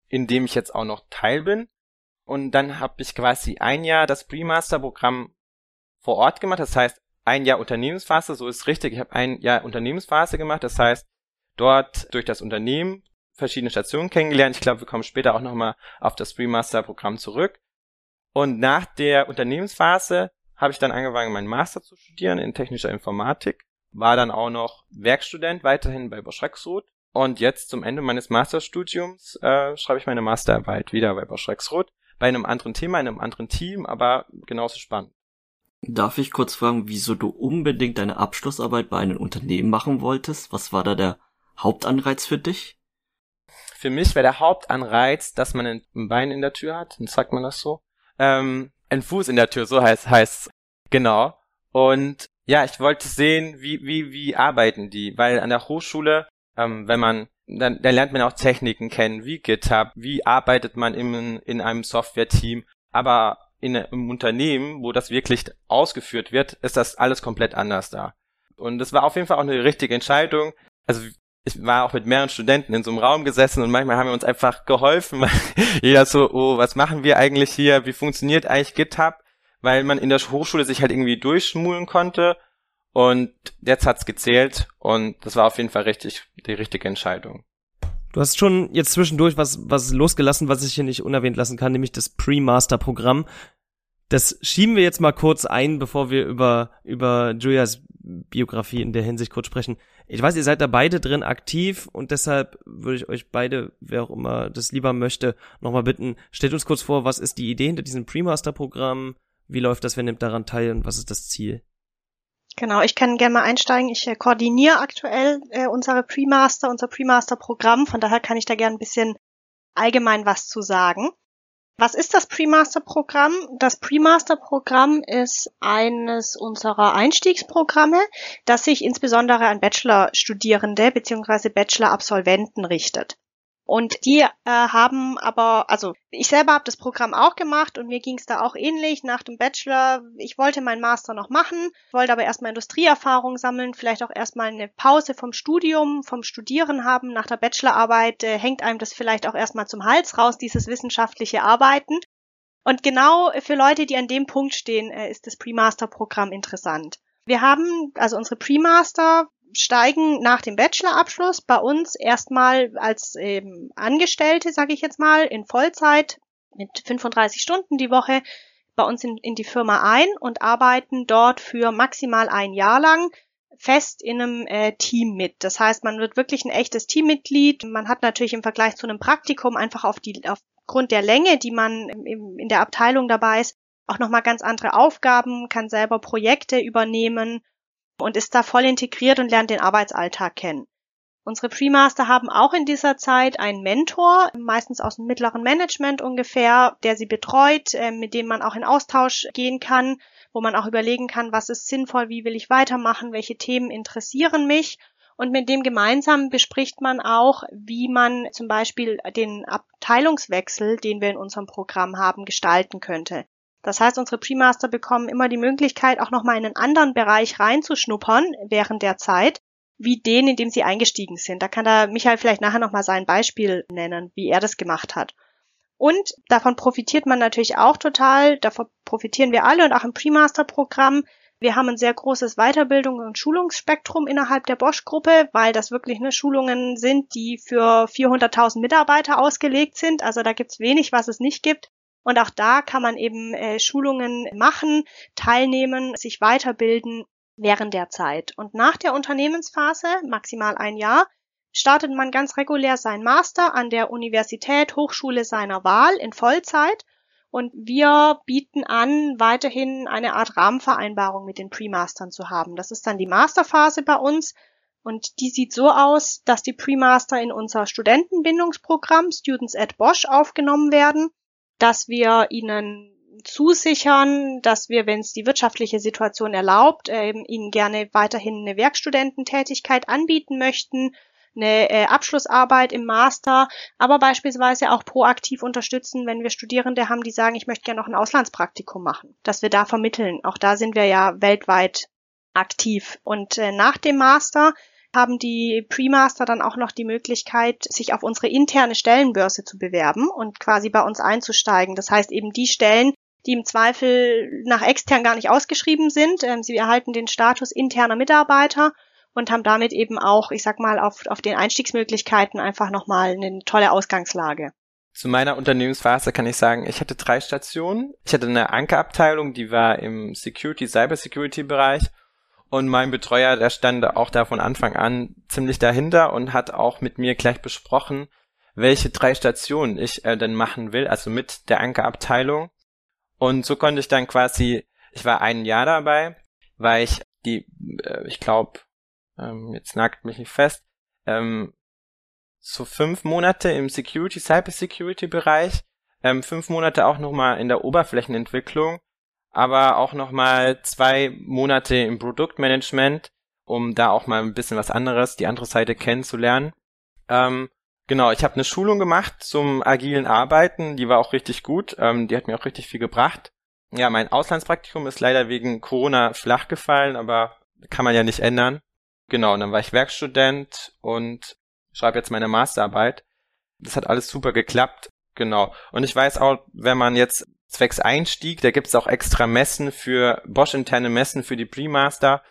in dem ich jetzt auch noch Teil bin. Und dann habe ich quasi ein Jahr das Pre-Master-Programm vor Ort gemacht. Das heißt, ein Jahr Unternehmensphase, so ist richtig. Ich habe ein Jahr Unternehmensphase gemacht. Das heißt, dort durch das Unternehmen verschiedene Stationen kennengelernt. Ich glaube, wir kommen später auch nochmal auf das Freemaster-Programm zurück. Und nach der Unternehmensphase habe ich dann angefangen, meinen Master zu studieren in technischer Informatik, war dann auch noch Werkstudent weiterhin bei Bosch Rexroth und jetzt zum Ende meines Masterstudiums äh, schreibe ich meine Masterarbeit wieder bei Bosch Rexroth, bei einem anderen Thema, in einem anderen Team, aber genauso spannend. Darf ich kurz fragen, wieso du unbedingt deine Abschlussarbeit bei einem Unternehmen machen wolltest? Was war da der Hauptanreiz für dich? Für mich wäre der Hauptanreiz, dass man ein Bein in der Tür hat, sagt man das so. Ähm, ein Fuß in der Tür, so heißt heißt genau. Und ja, ich wollte sehen, wie wie wie arbeiten die, weil an der Hochschule, ähm, wenn man dann, dann lernt man auch Techniken kennen, wie GitHub, wie arbeitet man in, in einem Software-Team, aber in einem Unternehmen, wo das wirklich ausgeführt wird, ist das alles komplett anders da. Und das war auf jeden Fall auch eine richtige Entscheidung. Also ich war auch mit mehreren Studenten in so einem Raum gesessen und manchmal haben wir uns einfach geholfen, jeder so, oh, was machen wir eigentlich hier? Wie funktioniert eigentlich GitHub? Weil man in der Hochschule sich halt irgendwie durchschmulen konnte und jetzt hat's gezählt und das war auf jeden Fall richtig, die richtige Entscheidung. Du hast schon jetzt zwischendurch was, was losgelassen, was ich hier nicht unerwähnt lassen kann, nämlich das Pre-Master-Programm. Das schieben wir jetzt mal kurz ein, bevor wir über, über Julias Biografie in der Hinsicht kurz sprechen. Ich weiß, ihr seid da beide drin aktiv und deshalb würde ich euch beide, wer auch immer das lieber möchte, nochmal bitten, stellt uns kurz vor, was ist die Idee hinter diesem Pre-Master-Programm? Wie läuft das? Wer nimmt daran teil und was ist das Ziel? Genau, ich kann gerne mal einsteigen. Ich äh, koordiniere aktuell äh, unsere Pre-Master, unser Pre-Master-Programm. Von daher kann ich da gerne ein bisschen allgemein was zu sagen. Was ist das Pre-Master-Programm? Das Pre-Master-Programm ist eines unserer Einstiegsprogramme, das sich insbesondere an Bachelor-Studierende bzw. Bachelor-Absolventen richtet. Und die äh, haben aber, also ich selber habe das Programm auch gemacht und mir ging es da auch ähnlich nach dem Bachelor. Ich wollte meinen Master noch machen, wollte aber erstmal Industrieerfahrung sammeln, vielleicht auch erstmal eine Pause vom Studium, vom Studieren haben. Nach der Bachelorarbeit äh, hängt einem das vielleicht auch erstmal zum Hals raus, dieses wissenschaftliche Arbeiten. Und genau für Leute, die an dem Punkt stehen, äh, ist das Pre-Master-Programm interessant. Wir haben also unsere Pre-Master steigen nach dem Bachelorabschluss bei uns erstmal als ähm, Angestellte, sage ich jetzt mal, in Vollzeit mit 35 Stunden die Woche bei uns in, in die Firma ein und arbeiten dort für maximal ein Jahr lang fest in einem äh, Team mit. Das heißt, man wird wirklich ein echtes Teammitglied. Man hat natürlich im Vergleich zu einem Praktikum einfach auf die, aufgrund der Länge, die man im, in der Abteilung dabei ist, auch nochmal ganz andere Aufgaben, kann selber Projekte übernehmen und ist da voll integriert und lernt den Arbeitsalltag kennen. Unsere Pre-Master haben auch in dieser Zeit einen Mentor, meistens aus dem mittleren Management ungefähr, der sie betreut, äh, mit dem man auch in Austausch gehen kann, wo man auch überlegen kann, was ist sinnvoll, wie will ich weitermachen, welche Themen interessieren mich. Und mit dem gemeinsam bespricht man auch, wie man zum Beispiel den Abteilungswechsel, den wir in unserem Programm haben, gestalten könnte. Das heißt, unsere Pre-Master bekommen immer die Möglichkeit, auch nochmal in einen anderen Bereich reinzuschnuppern während der Zeit, wie den, in dem sie eingestiegen sind. Da kann da Michael vielleicht nachher nochmal sein Beispiel nennen, wie er das gemacht hat. Und davon profitiert man natürlich auch total. Davon profitieren wir alle und auch im Pre-Master-Programm. Wir haben ein sehr großes Weiterbildung- und Schulungsspektrum innerhalb der Bosch-Gruppe, weil das wirklich ne, Schulungen sind, die für 400.000 Mitarbeiter ausgelegt sind. Also da gibt's wenig, was es nicht gibt. Und auch da kann man eben äh, Schulungen machen, teilnehmen, sich weiterbilden während der Zeit. Und nach der Unternehmensphase, maximal ein Jahr, startet man ganz regulär sein Master an der Universität, Hochschule seiner Wahl in Vollzeit. Und wir bieten an, weiterhin eine Art Rahmenvereinbarung mit den Pre-Mastern zu haben. Das ist dann die Masterphase bei uns. Und die sieht so aus, dass die Pre-Master in unser Studentenbindungsprogramm Students at Bosch aufgenommen werden dass wir ihnen zusichern, dass wir, wenn es die wirtschaftliche Situation erlaubt, äh, ihnen gerne weiterhin eine Werkstudententätigkeit anbieten möchten, eine äh, Abschlussarbeit im Master, aber beispielsweise auch proaktiv unterstützen, wenn wir Studierende haben, die sagen, ich möchte gerne noch ein Auslandspraktikum machen, dass wir da vermitteln. Auch da sind wir ja weltweit aktiv. Und äh, nach dem Master haben die Pre-Master dann auch noch die Möglichkeit, sich auf unsere interne Stellenbörse zu bewerben und quasi bei uns einzusteigen. Das heißt eben die Stellen, die im Zweifel nach extern gar nicht ausgeschrieben sind. Ähm, sie erhalten den Status interner Mitarbeiter und haben damit eben auch, ich sag mal, auf, auf den Einstiegsmöglichkeiten einfach nochmal eine tolle Ausgangslage. Zu meiner Unternehmensphase kann ich sagen, ich hatte drei Stationen. Ich hatte eine Ankerabteilung, die war im Security, Cybersecurity Bereich und mein Betreuer, der stand auch da von Anfang an ziemlich dahinter und hat auch mit mir gleich besprochen, welche drei Stationen ich äh, denn machen will, also mit der Ankerabteilung. Und so konnte ich dann quasi, ich war ein Jahr dabei, weil ich die, äh, ich glaube, ähm, jetzt nagt mich nicht fest, ähm, so fünf Monate im Security, Cyber Security Bereich, ähm, fünf Monate auch nochmal in der Oberflächenentwicklung aber auch nochmal zwei Monate im Produktmanagement, um da auch mal ein bisschen was anderes, die andere Seite kennenzulernen. Ähm, genau, ich habe eine Schulung gemacht zum agilen Arbeiten, die war auch richtig gut, ähm, die hat mir auch richtig viel gebracht. Ja, mein Auslandspraktikum ist leider wegen Corona flach gefallen, aber kann man ja nicht ändern. Genau, und dann war ich Werkstudent und schreibe jetzt meine Masterarbeit. Das hat alles super geklappt. Genau. Und ich weiß auch, wenn man jetzt zwecks Einstieg, da gibt's auch extra Messen für Bosch-interne Messen für die Pre-Master,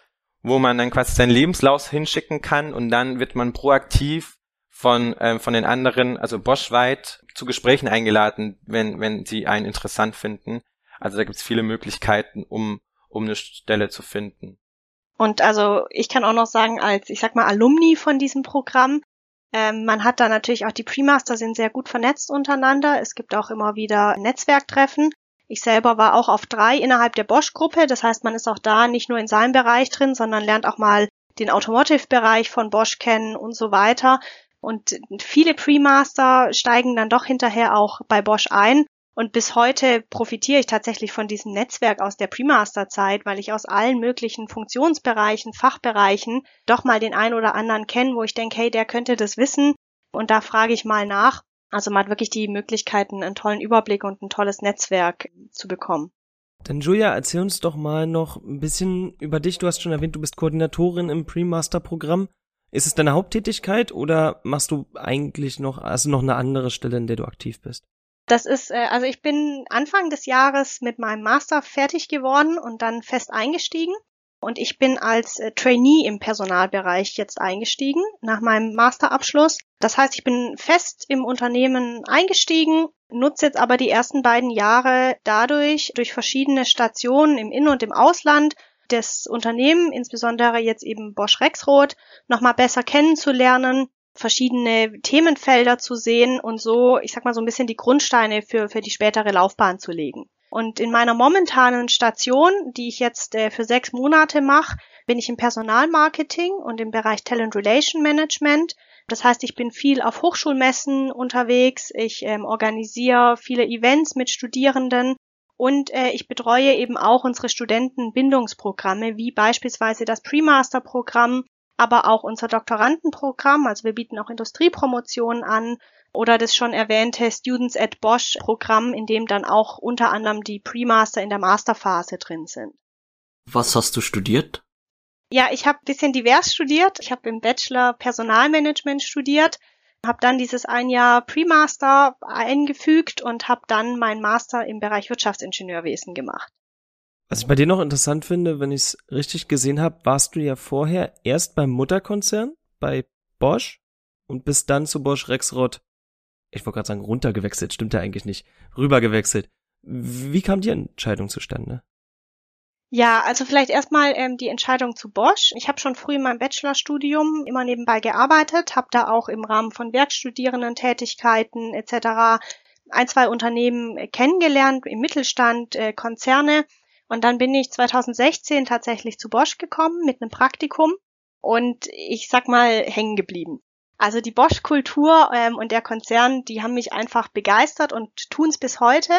wo man dann quasi seinen Lebenslauf hinschicken kann und dann wird man proaktiv von, äh, von den anderen, also Bosch-weit, zu Gesprächen eingeladen, wenn, wenn sie einen interessant finden. Also da gibt es viele Möglichkeiten, um, um eine Stelle zu finden. Und also ich kann auch noch sagen, als ich sag mal Alumni von diesem Programm, ähm, man hat da natürlich auch die Premaster sind sehr gut vernetzt untereinander. Es gibt auch immer wieder Netzwerktreffen. Ich selber war auch auf drei innerhalb der Bosch-Gruppe. Das heißt, man ist auch da nicht nur in seinem Bereich drin, sondern lernt auch mal den Automotive-Bereich von Bosch kennen und so weiter. Und viele Premaster steigen dann doch hinterher auch bei Bosch ein. Und bis heute profitiere ich tatsächlich von diesem Netzwerk aus der Premaster-Zeit, weil ich aus allen möglichen Funktionsbereichen, Fachbereichen doch mal den einen oder anderen kenne, wo ich denke, hey, der könnte das wissen. Und da frage ich mal nach. Also man hat wirklich die Möglichkeiten, einen tollen Überblick und ein tolles Netzwerk zu bekommen. Dann Julia, erzähl uns doch mal noch ein bisschen über dich. Du hast schon erwähnt, du bist Koordinatorin im Pre-Master-Programm. Ist es deine Haupttätigkeit oder machst du eigentlich noch, also noch eine andere Stelle, in der du aktiv bist? Das ist, äh, also ich bin Anfang des Jahres mit meinem Master fertig geworden und dann fest eingestiegen. Und ich bin als äh, Trainee im Personalbereich jetzt eingestiegen nach meinem Masterabschluss. Das heißt, ich bin fest im Unternehmen eingestiegen, nutze jetzt aber die ersten beiden Jahre dadurch, durch verschiedene Stationen im In- und im Ausland, das Unternehmen, insbesondere jetzt eben Bosch Rexroth, nochmal besser kennenzulernen, verschiedene Themenfelder zu sehen und so, ich sag mal so ein bisschen die Grundsteine für, für die spätere Laufbahn zu legen. Und in meiner momentanen Station, die ich jetzt äh, für sechs Monate mache, bin ich im Personalmarketing und im Bereich Talent Relation Management. Das heißt, ich bin viel auf Hochschulmessen unterwegs, ich ähm, organisiere viele Events mit Studierenden und äh, ich betreue eben auch unsere Studentenbindungsprogramme, wie beispielsweise das Pre-Master-Programm, aber auch unser Doktorandenprogramm. Also wir bieten auch Industriepromotionen an oder das schon erwähnte Students at Bosch Programm, in dem dann auch unter anderem die Pre-Master in der Masterphase drin sind. Was hast du studiert? Ja, ich habe bisschen divers studiert. Ich habe im Bachelor Personalmanagement studiert, habe dann dieses ein Jahr Pre-Master eingefügt und habe dann meinen Master im Bereich Wirtschaftsingenieurwesen gemacht. Was ich bei dir noch interessant finde, wenn ich es richtig gesehen habe, warst du ja vorher erst beim Mutterkonzern, bei Bosch und bist dann zu Bosch Rexroth, ich wollte gerade sagen, runtergewechselt, stimmt ja eigentlich nicht, rübergewechselt. Wie kam die Entscheidung zustande? Ja, also vielleicht erstmal ähm, die Entscheidung zu Bosch. Ich habe schon früh in meinem Bachelorstudium immer nebenbei gearbeitet, habe da auch im Rahmen von Werkstudierenden-Tätigkeiten etc. ein, zwei Unternehmen kennengelernt, im Mittelstand, äh, Konzerne und dann bin ich 2016 tatsächlich zu Bosch gekommen mit einem Praktikum und ich sag mal hängen geblieben. Also die Bosch-Kultur ähm, und der Konzern, die haben mich einfach begeistert und tun es bis heute.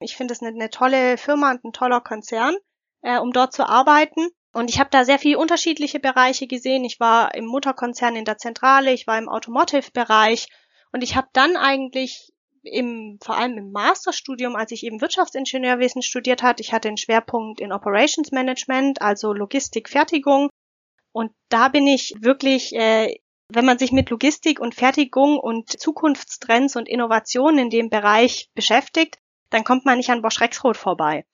Ich finde es eine, eine, tolle Firma und ein toller Konzern, äh, um dort zu arbeiten. Und ich habe da sehr viele unterschiedliche Bereiche gesehen. Ich war im Mutterkonzern in der Zentrale, ich war im Automotive-Bereich und ich habe dann eigentlich im, vor allem im Masterstudium, als ich eben Wirtschaftsingenieurwesen studiert hat, ich hatte einen Schwerpunkt in Operations Management, also Logistik, Fertigung. Und da bin ich wirklich, äh, wenn man sich mit Logistik und Fertigung und Zukunftstrends und Innovationen in dem Bereich beschäftigt, dann kommt man nicht an Bosch Rexroth vorbei.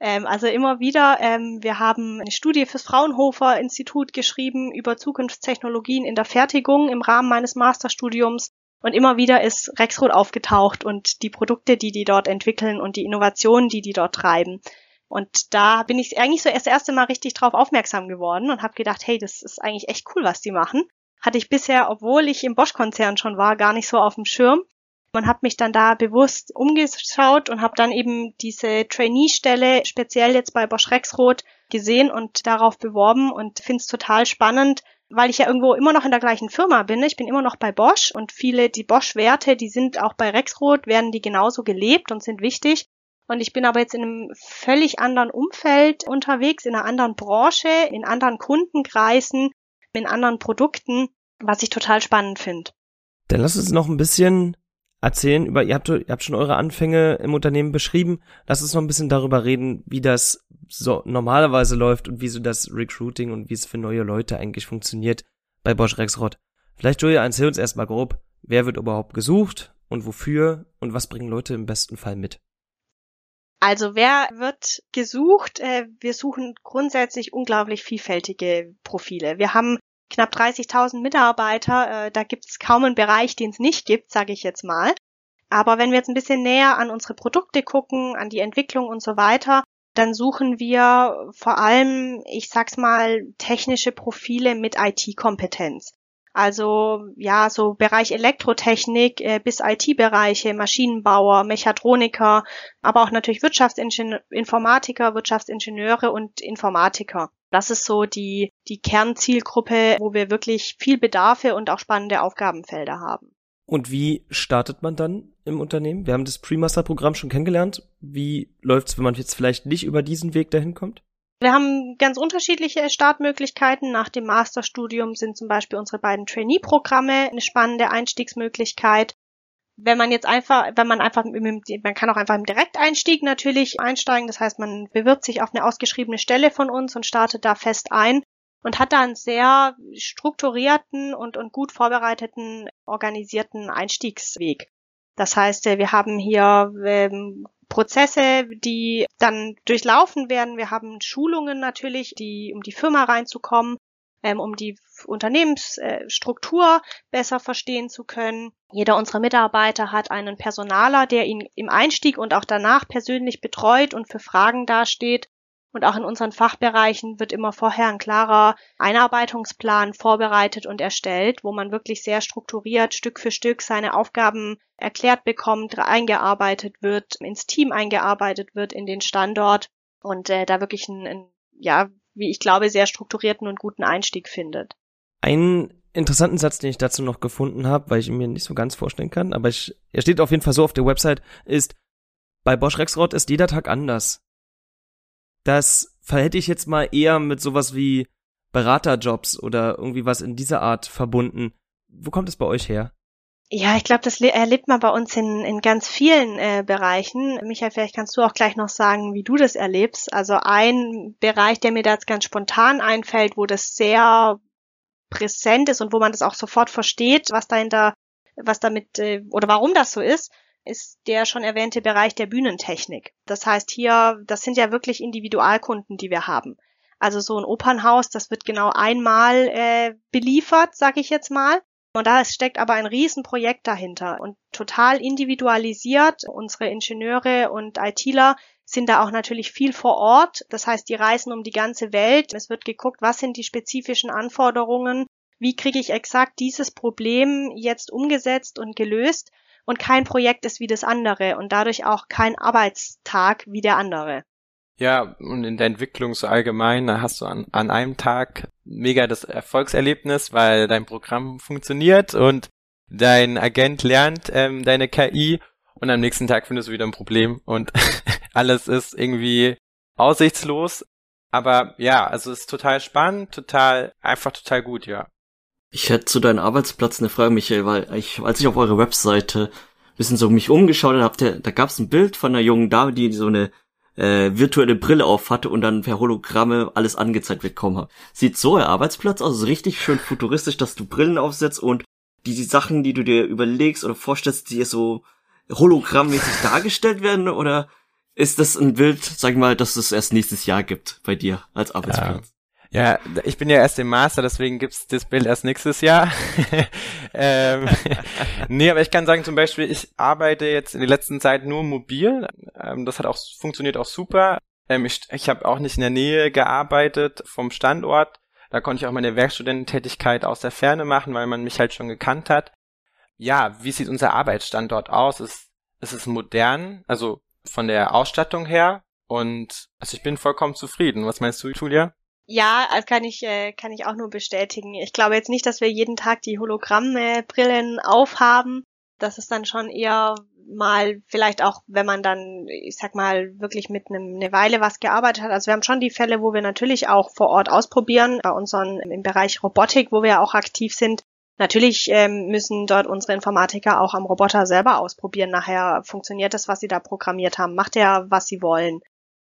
Ähm, also immer wieder, ähm, wir haben eine Studie fürs Fraunhofer Institut geschrieben über Zukunftstechnologien in der Fertigung im Rahmen meines Masterstudiums. Und immer wieder ist Rexroth aufgetaucht und die Produkte, die die dort entwickeln und die Innovationen, die die dort treiben. Und da bin ich eigentlich so erst das erste Mal richtig drauf aufmerksam geworden und habe gedacht, hey, das ist eigentlich echt cool, was die machen. Hatte ich bisher, obwohl ich im Bosch-Konzern schon war, gar nicht so auf dem Schirm. Man hat mich dann da bewusst umgeschaut und habe dann eben diese Trainee-Stelle speziell jetzt bei Bosch Rexroth gesehen und darauf beworben und finde es total spannend, weil ich ja irgendwo immer noch in der gleichen Firma bin. Ich bin immer noch bei Bosch und viele, die Bosch-Werte, die sind auch bei Rexroth, werden die genauso gelebt und sind wichtig. Und ich bin aber jetzt in einem völlig anderen Umfeld unterwegs, in einer anderen Branche, in anderen Kundenkreisen, in anderen Produkten, was ich total spannend finde. Dann lass uns noch ein bisschen erzählen über, ihr habt, ihr habt schon eure Anfänge im Unternehmen beschrieben. Lass uns noch ein bisschen darüber reden, wie das so normalerweise läuft und wie so das Recruiting und wie es für neue Leute eigentlich funktioniert bei Bosch Rexroth. Vielleicht Julia, erzähl uns erstmal grob, wer wird überhaupt gesucht und wofür und was bringen Leute im besten Fall mit? Also wer wird gesucht? Äh, wir suchen grundsätzlich unglaublich vielfältige Profile. Wir haben knapp 30.000 Mitarbeiter. Äh, da gibt es kaum einen Bereich, den es nicht gibt, sage ich jetzt mal. Aber wenn wir jetzt ein bisschen näher an unsere Produkte gucken, an die Entwicklung und so weiter, dann suchen wir vor allem, ich sag's mal, technische Profile mit IT-Kompetenz. Also ja, so Bereich Elektrotechnik äh, bis IT-Bereiche, Maschinenbauer, Mechatroniker, aber auch natürlich Wirtschaftsinformatiker, Wirtschaftsingenieure und Informatiker. Das ist so die, die Kernzielgruppe, wo wir wirklich viel Bedarfe und auch spannende Aufgabenfelder haben. Und wie startet man dann im Unternehmen? Wir haben das Pre-Master-Programm schon kennengelernt. Wie läuft's, wenn man jetzt vielleicht nicht über diesen Weg dahin kommt? Wir haben ganz unterschiedliche Startmöglichkeiten. Nach dem Masterstudium sind zum Beispiel unsere beiden Trainee-Programme eine spannende Einstiegsmöglichkeit. Wenn man jetzt einfach, wenn man einfach, man kann auch einfach im Direkteinstieg natürlich einsteigen. Das heißt, man bewirbt sich auf eine ausgeschriebene Stelle von uns und startet da fest ein und hat da einen sehr strukturierten und, und gut vorbereiteten, organisierten Einstiegsweg. Das heißt, äh, wir haben hier ähm, Prozesse, die dann durchlaufen werden. Wir haben Schulungen natürlich, die, um die Firma reinzukommen, ähm, um die Unternehmensstruktur besser verstehen zu können. Jeder unserer Mitarbeiter hat einen Personaler, der ihn im Einstieg und auch danach persönlich betreut und für Fragen dasteht. Und auch in unseren Fachbereichen wird immer vorher ein klarer Einarbeitungsplan vorbereitet und erstellt, wo man wirklich sehr strukturiert Stück für Stück seine Aufgaben erklärt bekommt, eingearbeitet wird, ins Team eingearbeitet wird, in den Standort und äh, da wirklich ein, ein, ja, wie ich glaube, sehr strukturierten und guten Einstieg findet. Einen interessanten Satz, den ich dazu noch gefunden habe, weil ich ihn mir nicht so ganz vorstellen kann, aber ich, er steht auf jeden Fall so auf der Website, ist, bei Bosch Rexroth ist jeder Tag anders das verhätte ich jetzt mal eher mit sowas wie Beraterjobs oder irgendwie was in dieser Art verbunden. Wo kommt es bei euch her? Ja, ich glaube, das erlebt man bei uns in, in ganz vielen äh, Bereichen. Michael, vielleicht kannst du auch gleich noch sagen, wie du das erlebst. Also ein Bereich, der mir da jetzt ganz spontan einfällt, wo das sehr präsent ist und wo man das auch sofort versteht, was dahinter, was damit äh, oder warum das so ist, ist der schon erwähnte Bereich der Bühnentechnik. Das heißt hier, das sind ja wirklich Individualkunden, die wir haben. Also so ein Opernhaus, das wird genau einmal äh, beliefert, sag ich jetzt mal. Und da steckt aber ein Riesenprojekt dahinter und total individualisiert. Unsere Ingenieure und ITler sind da auch natürlich viel vor Ort. Das heißt, die reisen um die ganze Welt. Es wird geguckt, was sind die spezifischen Anforderungen, wie kriege ich exakt dieses Problem jetzt umgesetzt und gelöst und kein Projekt ist wie das andere und dadurch auch kein Arbeitstag wie der andere. Ja, und in der Entwicklung so allgemein, da hast du an, an einem Tag mega das Erfolgserlebnis, weil dein Programm funktioniert und dein Agent lernt ähm, deine KI und am nächsten Tag findest du wieder ein Problem und alles ist irgendwie aussichtslos. Aber ja, also es ist total spannend, total, einfach total gut, ja. Ich hätte zu deinem Arbeitsplatz eine Frage, Michael, weil ich, als ich auf eure Webseite bisschen so mich umgeschaut habe, da gab es ein Bild von einer jungen Dame, die so eine äh, virtuelle Brille auf hatte und dann per Hologramme alles angezeigt bekommen hat. Sieht so euer Arbeitsplatz aus, richtig schön futuristisch, dass du Brillen aufsetzt und die, die Sachen, die du dir überlegst oder vorstellst, die so hologrammmäßig dargestellt werden oder ist das ein Bild, sag ich mal, dass es erst nächstes Jahr gibt bei dir als Arbeitsplatz? Ja, ich bin ja erst im Master, deswegen gibt's das Bild erst nächstes Jahr. ähm, nee, aber ich kann sagen zum Beispiel, ich arbeite jetzt in der letzten Zeit nur mobil. Ähm, das hat auch funktioniert auch super. Ähm, ich ich habe auch nicht in der Nähe gearbeitet vom Standort. Da konnte ich auch meine Werkstudententätigkeit aus der Ferne machen, weil man mich halt schon gekannt hat. Ja, wie sieht unser Arbeitsstandort aus? Es, es ist modern, also von der Ausstattung her. Und also ich bin vollkommen zufrieden. Was meinst du, Julia? Ja, also kann ich, äh, kann ich auch nur bestätigen. Ich glaube jetzt nicht, dass wir jeden Tag die Hologrammbrillen aufhaben. Das ist dann schon eher mal vielleicht auch, wenn man dann, ich sag mal, wirklich mit einem, eine Weile was gearbeitet hat. Also wir haben schon die Fälle, wo wir natürlich auch vor Ort ausprobieren, bei unseren im Bereich Robotik, wo wir auch aktiv sind. Natürlich ähm, müssen dort unsere Informatiker auch am Roboter selber ausprobieren. Nachher funktioniert das, was sie da programmiert haben, macht er, was sie wollen.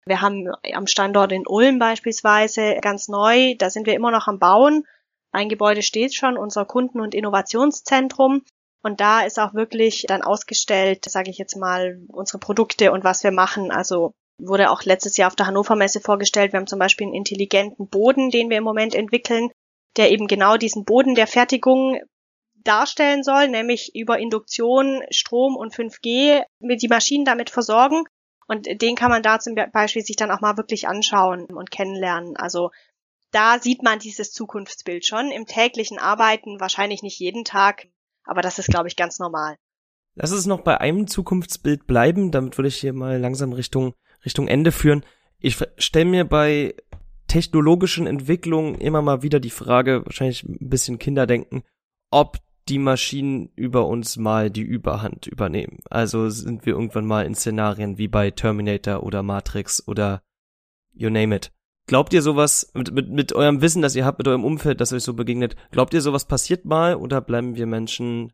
Wir haben am Standort in Ulm beispielsweise ganz neu, da sind wir immer noch am Bauen. Ein Gebäude steht schon, unser Kunden- und Innovationszentrum. Und da ist auch wirklich dann ausgestellt, sage ich jetzt mal, unsere Produkte und was wir machen. Also wurde auch letztes Jahr auf der Hannover Messe vorgestellt. Wir haben zum Beispiel einen intelligenten Boden, den wir im Moment entwickeln, der eben genau diesen Boden der Fertigung darstellen soll, nämlich über Induktion, Strom und 5G mit die Maschinen damit versorgen. Und den kann man da zum Beispiel sich dann auch mal wirklich anschauen und kennenlernen. Also da sieht man dieses Zukunftsbild schon. Im täglichen Arbeiten wahrscheinlich nicht jeden Tag, aber das ist, glaube ich, ganz normal. Lass es noch bei einem Zukunftsbild bleiben, damit würde ich hier mal langsam Richtung, Richtung Ende führen. Ich stelle mir bei technologischen Entwicklungen immer mal wieder die Frage, wahrscheinlich ein bisschen Kinderdenken, ob die Maschinen über uns mal die Überhand übernehmen. Also sind wir irgendwann mal in Szenarien wie bei Terminator oder Matrix oder you name it. Glaubt ihr sowas mit, mit, mit eurem Wissen, das ihr habt, mit eurem Umfeld, das euch so begegnet, glaubt ihr sowas passiert mal oder bleiben wir Menschen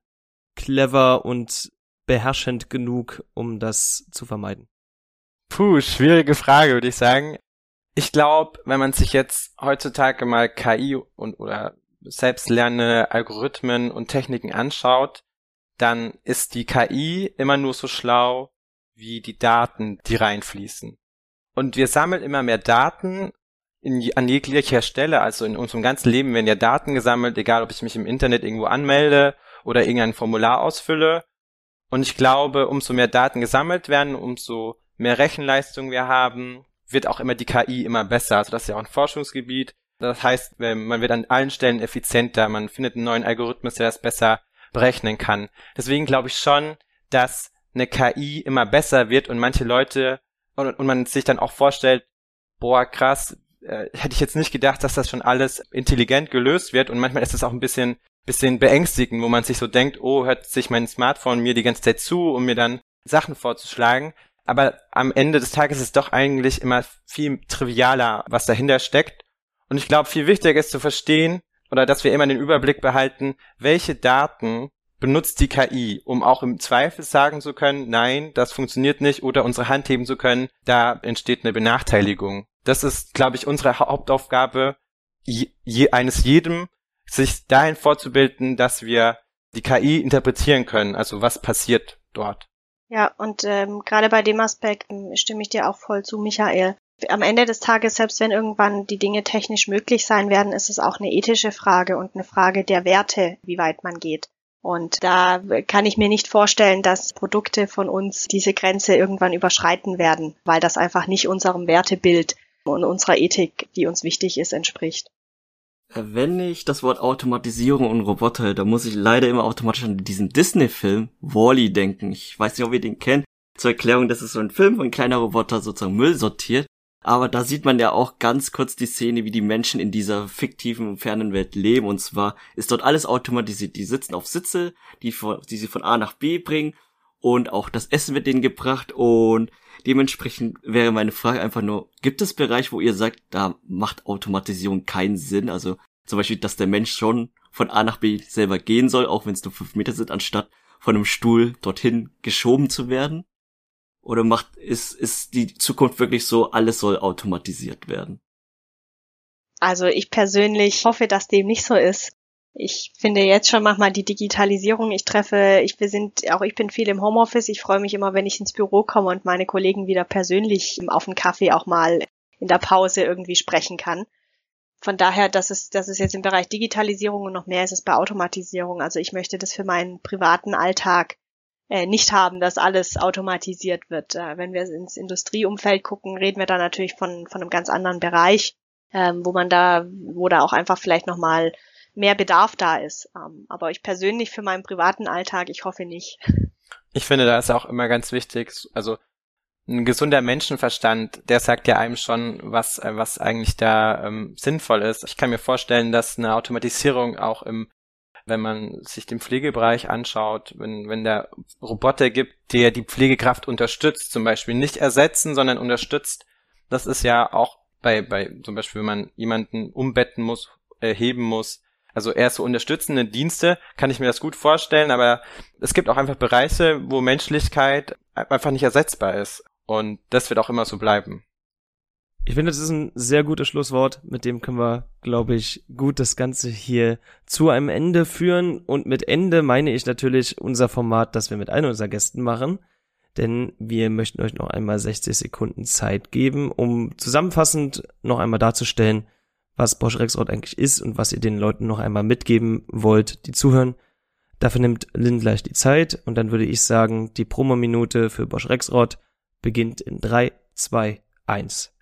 clever und beherrschend genug, um das zu vermeiden? Puh, schwierige Frage, würde ich sagen. Ich glaube, wenn man sich jetzt heutzutage mal KI und oder selbstlernende Algorithmen und Techniken anschaut, dann ist die KI immer nur so schlau wie die Daten, die reinfließen. Und wir sammeln immer mehr Daten in, an jeglicher Stelle, also in unserem ganzen Leben werden ja Daten gesammelt, egal ob ich mich im Internet irgendwo anmelde oder irgendein Formular ausfülle. Und ich glaube, umso mehr Daten gesammelt werden, umso mehr Rechenleistung wir haben, wird auch immer die KI immer besser. Also das ist ja auch ein Forschungsgebiet. Das heißt, man wird an allen Stellen effizienter, man findet einen neuen Algorithmus, der das besser berechnen kann. Deswegen glaube ich schon, dass eine KI immer besser wird und manche Leute und, und man sich dann auch vorstellt, boah, krass, äh, hätte ich jetzt nicht gedacht, dass das schon alles intelligent gelöst wird und manchmal ist es auch ein bisschen bisschen beängstigend, wo man sich so denkt, oh, hört sich mein Smartphone mir die ganze Zeit zu, um mir dann Sachen vorzuschlagen. Aber am Ende des Tages ist es doch eigentlich immer viel trivialer, was dahinter steckt. Und ich glaube, viel wichtiger ist zu verstehen oder dass wir immer den Überblick behalten, welche Daten benutzt die KI, um auch im Zweifel sagen zu können, nein, das funktioniert nicht oder unsere Hand heben zu können, da entsteht eine Benachteiligung. Das ist, glaube ich, unsere Hauptaufgabe je, je, eines jedem, sich dahin vorzubilden, dass wir die KI interpretieren können, also was passiert dort. Ja, und ähm, gerade bei dem Aspekt ähm, stimme ich dir auch voll zu, Michael. Am Ende des Tages, selbst wenn irgendwann die Dinge technisch möglich sein werden, ist es auch eine ethische Frage und eine Frage der Werte, wie weit man geht. Und da kann ich mir nicht vorstellen, dass Produkte von uns diese Grenze irgendwann überschreiten werden, weil das einfach nicht unserem Wertebild und unserer Ethik, die uns wichtig ist, entspricht. Wenn ich das Wort Automatisierung und Roboter, da muss ich leider immer automatisch an diesen Disney-Film Wally denken. Ich weiß nicht, ob ihr den kennt. Zur Erklärung, das ist so ein Film, wo ein kleiner Roboter sozusagen Müll sortiert. Aber da sieht man ja auch ganz kurz die Szene, wie die Menschen in dieser fiktiven, fernen Welt leben. Und zwar ist dort alles automatisiert. Die sitzen auf Sitze, die, die sie von A nach B bringen. Und auch das Essen wird denen gebracht. Und dementsprechend wäre meine Frage einfach nur, gibt es Bereich, wo ihr sagt, da macht Automatisierung keinen Sinn? Also zum Beispiel, dass der Mensch schon von A nach B selber gehen soll, auch wenn es nur fünf Meter sind, anstatt von einem Stuhl dorthin geschoben zu werden? Oder macht, ist, ist die Zukunft wirklich so, alles soll automatisiert werden? Also ich persönlich hoffe, dass dem nicht so ist. Ich finde jetzt schon manchmal die Digitalisierung. Ich treffe, ich wir sind, auch ich bin viel im Homeoffice. Ich freue mich immer, wenn ich ins Büro komme und meine Kollegen wieder persönlich auf einen Kaffee auch mal in der Pause irgendwie sprechen kann. Von daher, das ist, das ist jetzt im Bereich Digitalisierung und noch mehr ist es bei Automatisierung. Also ich möchte das für meinen privaten Alltag äh, nicht haben, dass alles automatisiert wird. Äh, wenn wir ins Industrieumfeld gucken, reden wir da natürlich von, von einem ganz anderen Bereich, ähm, wo man da, wo da auch einfach vielleicht nochmal mehr Bedarf da ist. Ähm, aber ich persönlich für meinen privaten Alltag, ich hoffe nicht. Ich finde, da ist auch immer ganz wichtig, also ein gesunder Menschenverstand, der sagt ja einem schon, was, äh, was eigentlich da ähm, sinnvoll ist. Ich kann mir vorstellen, dass eine Automatisierung auch im wenn man sich den Pflegebereich anschaut, wenn, wenn der Roboter gibt, der die Pflegekraft unterstützt, zum Beispiel nicht ersetzen, sondern unterstützt, das ist ja auch bei, bei zum Beispiel, wenn man jemanden umbetten muss, erheben muss, also eher so unterstützende Dienste, kann ich mir das gut vorstellen, aber es gibt auch einfach Bereiche, wo Menschlichkeit einfach nicht ersetzbar ist. Und das wird auch immer so bleiben. Ich finde, das ist ein sehr gutes Schlusswort. Mit dem können wir, glaube ich, gut das Ganze hier zu einem Ende führen. Und mit Ende meine ich natürlich unser Format, das wir mit einem unserer Gästen machen. Denn wir möchten euch noch einmal 60 Sekunden Zeit geben, um zusammenfassend noch einmal darzustellen, was Bosch Rexroth eigentlich ist und was ihr den Leuten noch einmal mitgeben wollt, die zuhören. Dafür nimmt Lynn gleich die Zeit und dann würde ich sagen, die Promo-Minute für Bosch Rexroth beginnt in 3, 2, 1, go.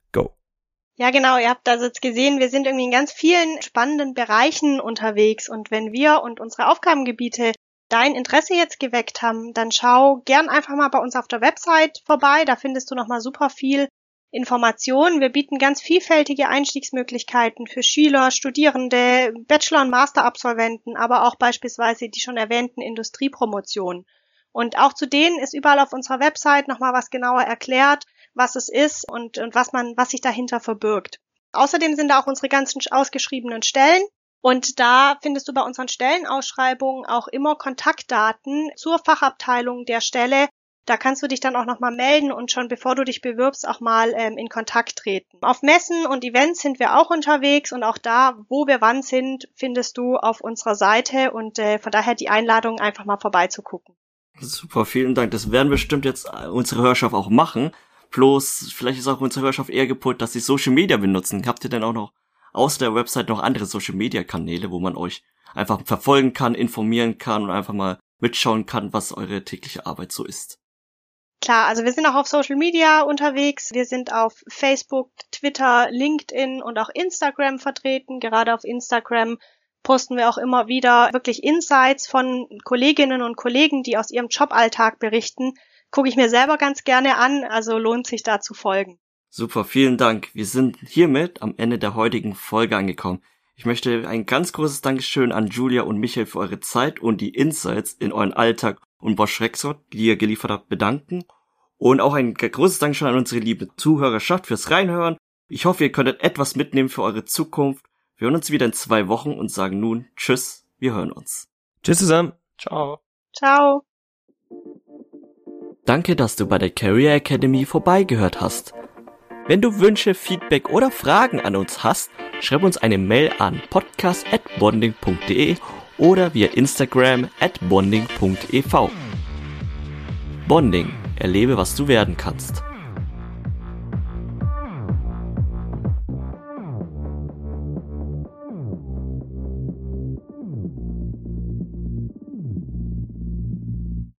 Ja, genau. Ihr habt also jetzt gesehen, wir sind irgendwie in ganz vielen spannenden Bereichen unterwegs. Und wenn wir und unsere Aufgabengebiete dein Interesse jetzt geweckt haben, dann schau gern einfach mal bei uns auf der Website vorbei. Da findest du nochmal super viel Informationen. Wir bieten ganz vielfältige Einstiegsmöglichkeiten für Schüler, Studierende, Bachelor- und Masterabsolventen, aber auch beispielsweise die schon erwähnten Industriepromotionen. Und auch zu denen ist überall auf unserer Website nochmal was genauer erklärt, was es ist und, und was man, was sich dahinter verbirgt. Außerdem sind da auch unsere ganzen ausgeschriebenen Stellen. Und da findest du bei unseren Stellenausschreibungen auch immer Kontaktdaten zur Fachabteilung der Stelle, da kannst du dich dann auch nochmal melden und schon bevor du dich bewirbst auch mal ähm, in Kontakt treten. Auf Messen und Events sind wir auch unterwegs und auch da, wo wir wann sind, findest du auf unserer Seite und äh, von daher die Einladung, einfach mal vorbeizugucken. Super, vielen Dank. Das werden bestimmt jetzt äh, unsere Hörerschaft auch machen. Bloß, vielleicht ist auch unsere Hörerschaft eher gepult, dass sie Social Media benutzen. Habt ihr denn auch noch außer der Website noch andere Social Media Kanäle, wo man euch einfach verfolgen kann, informieren kann und einfach mal mitschauen kann, was eure tägliche Arbeit so ist? Klar, also wir sind auch auf Social Media unterwegs. Wir sind auf Facebook, Twitter, LinkedIn und auch Instagram vertreten. Gerade auf Instagram posten wir auch immer wieder wirklich Insights von Kolleginnen und Kollegen, die aus ihrem Joballtag berichten. Gucke ich mir selber ganz gerne an, also lohnt sich da zu folgen. Super, vielen Dank. Wir sind hiermit am Ende der heutigen Folge angekommen. Ich möchte ein ganz großes Dankeschön an Julia und Michael für eure Zeit und die Insights in euren Alltag und Bosch Rexroth, die ihr geliefert habt, bedanken. Und auch ein großes Dankeschön an unsere liebe Zuhörerschaft fürs Reinhören. Ich hoffe, ihr könntet etwas mitnehmen für eure Zukunft. Wir hören uns wieder in zwei Wochen und sagen nun Tschüss, wir hören uns. Tschüss zusammen. Ciao. Ciao. Danke, dass du bei der Career Academy vorbeigehört hast. Wenn du Wünsche, Feedback oder Fragen an uns hast, schreib uns eine Mail an podcast@bonding.de oder via Instagram at bonding.ev. Bonding. Erlebe, was du werden kannst.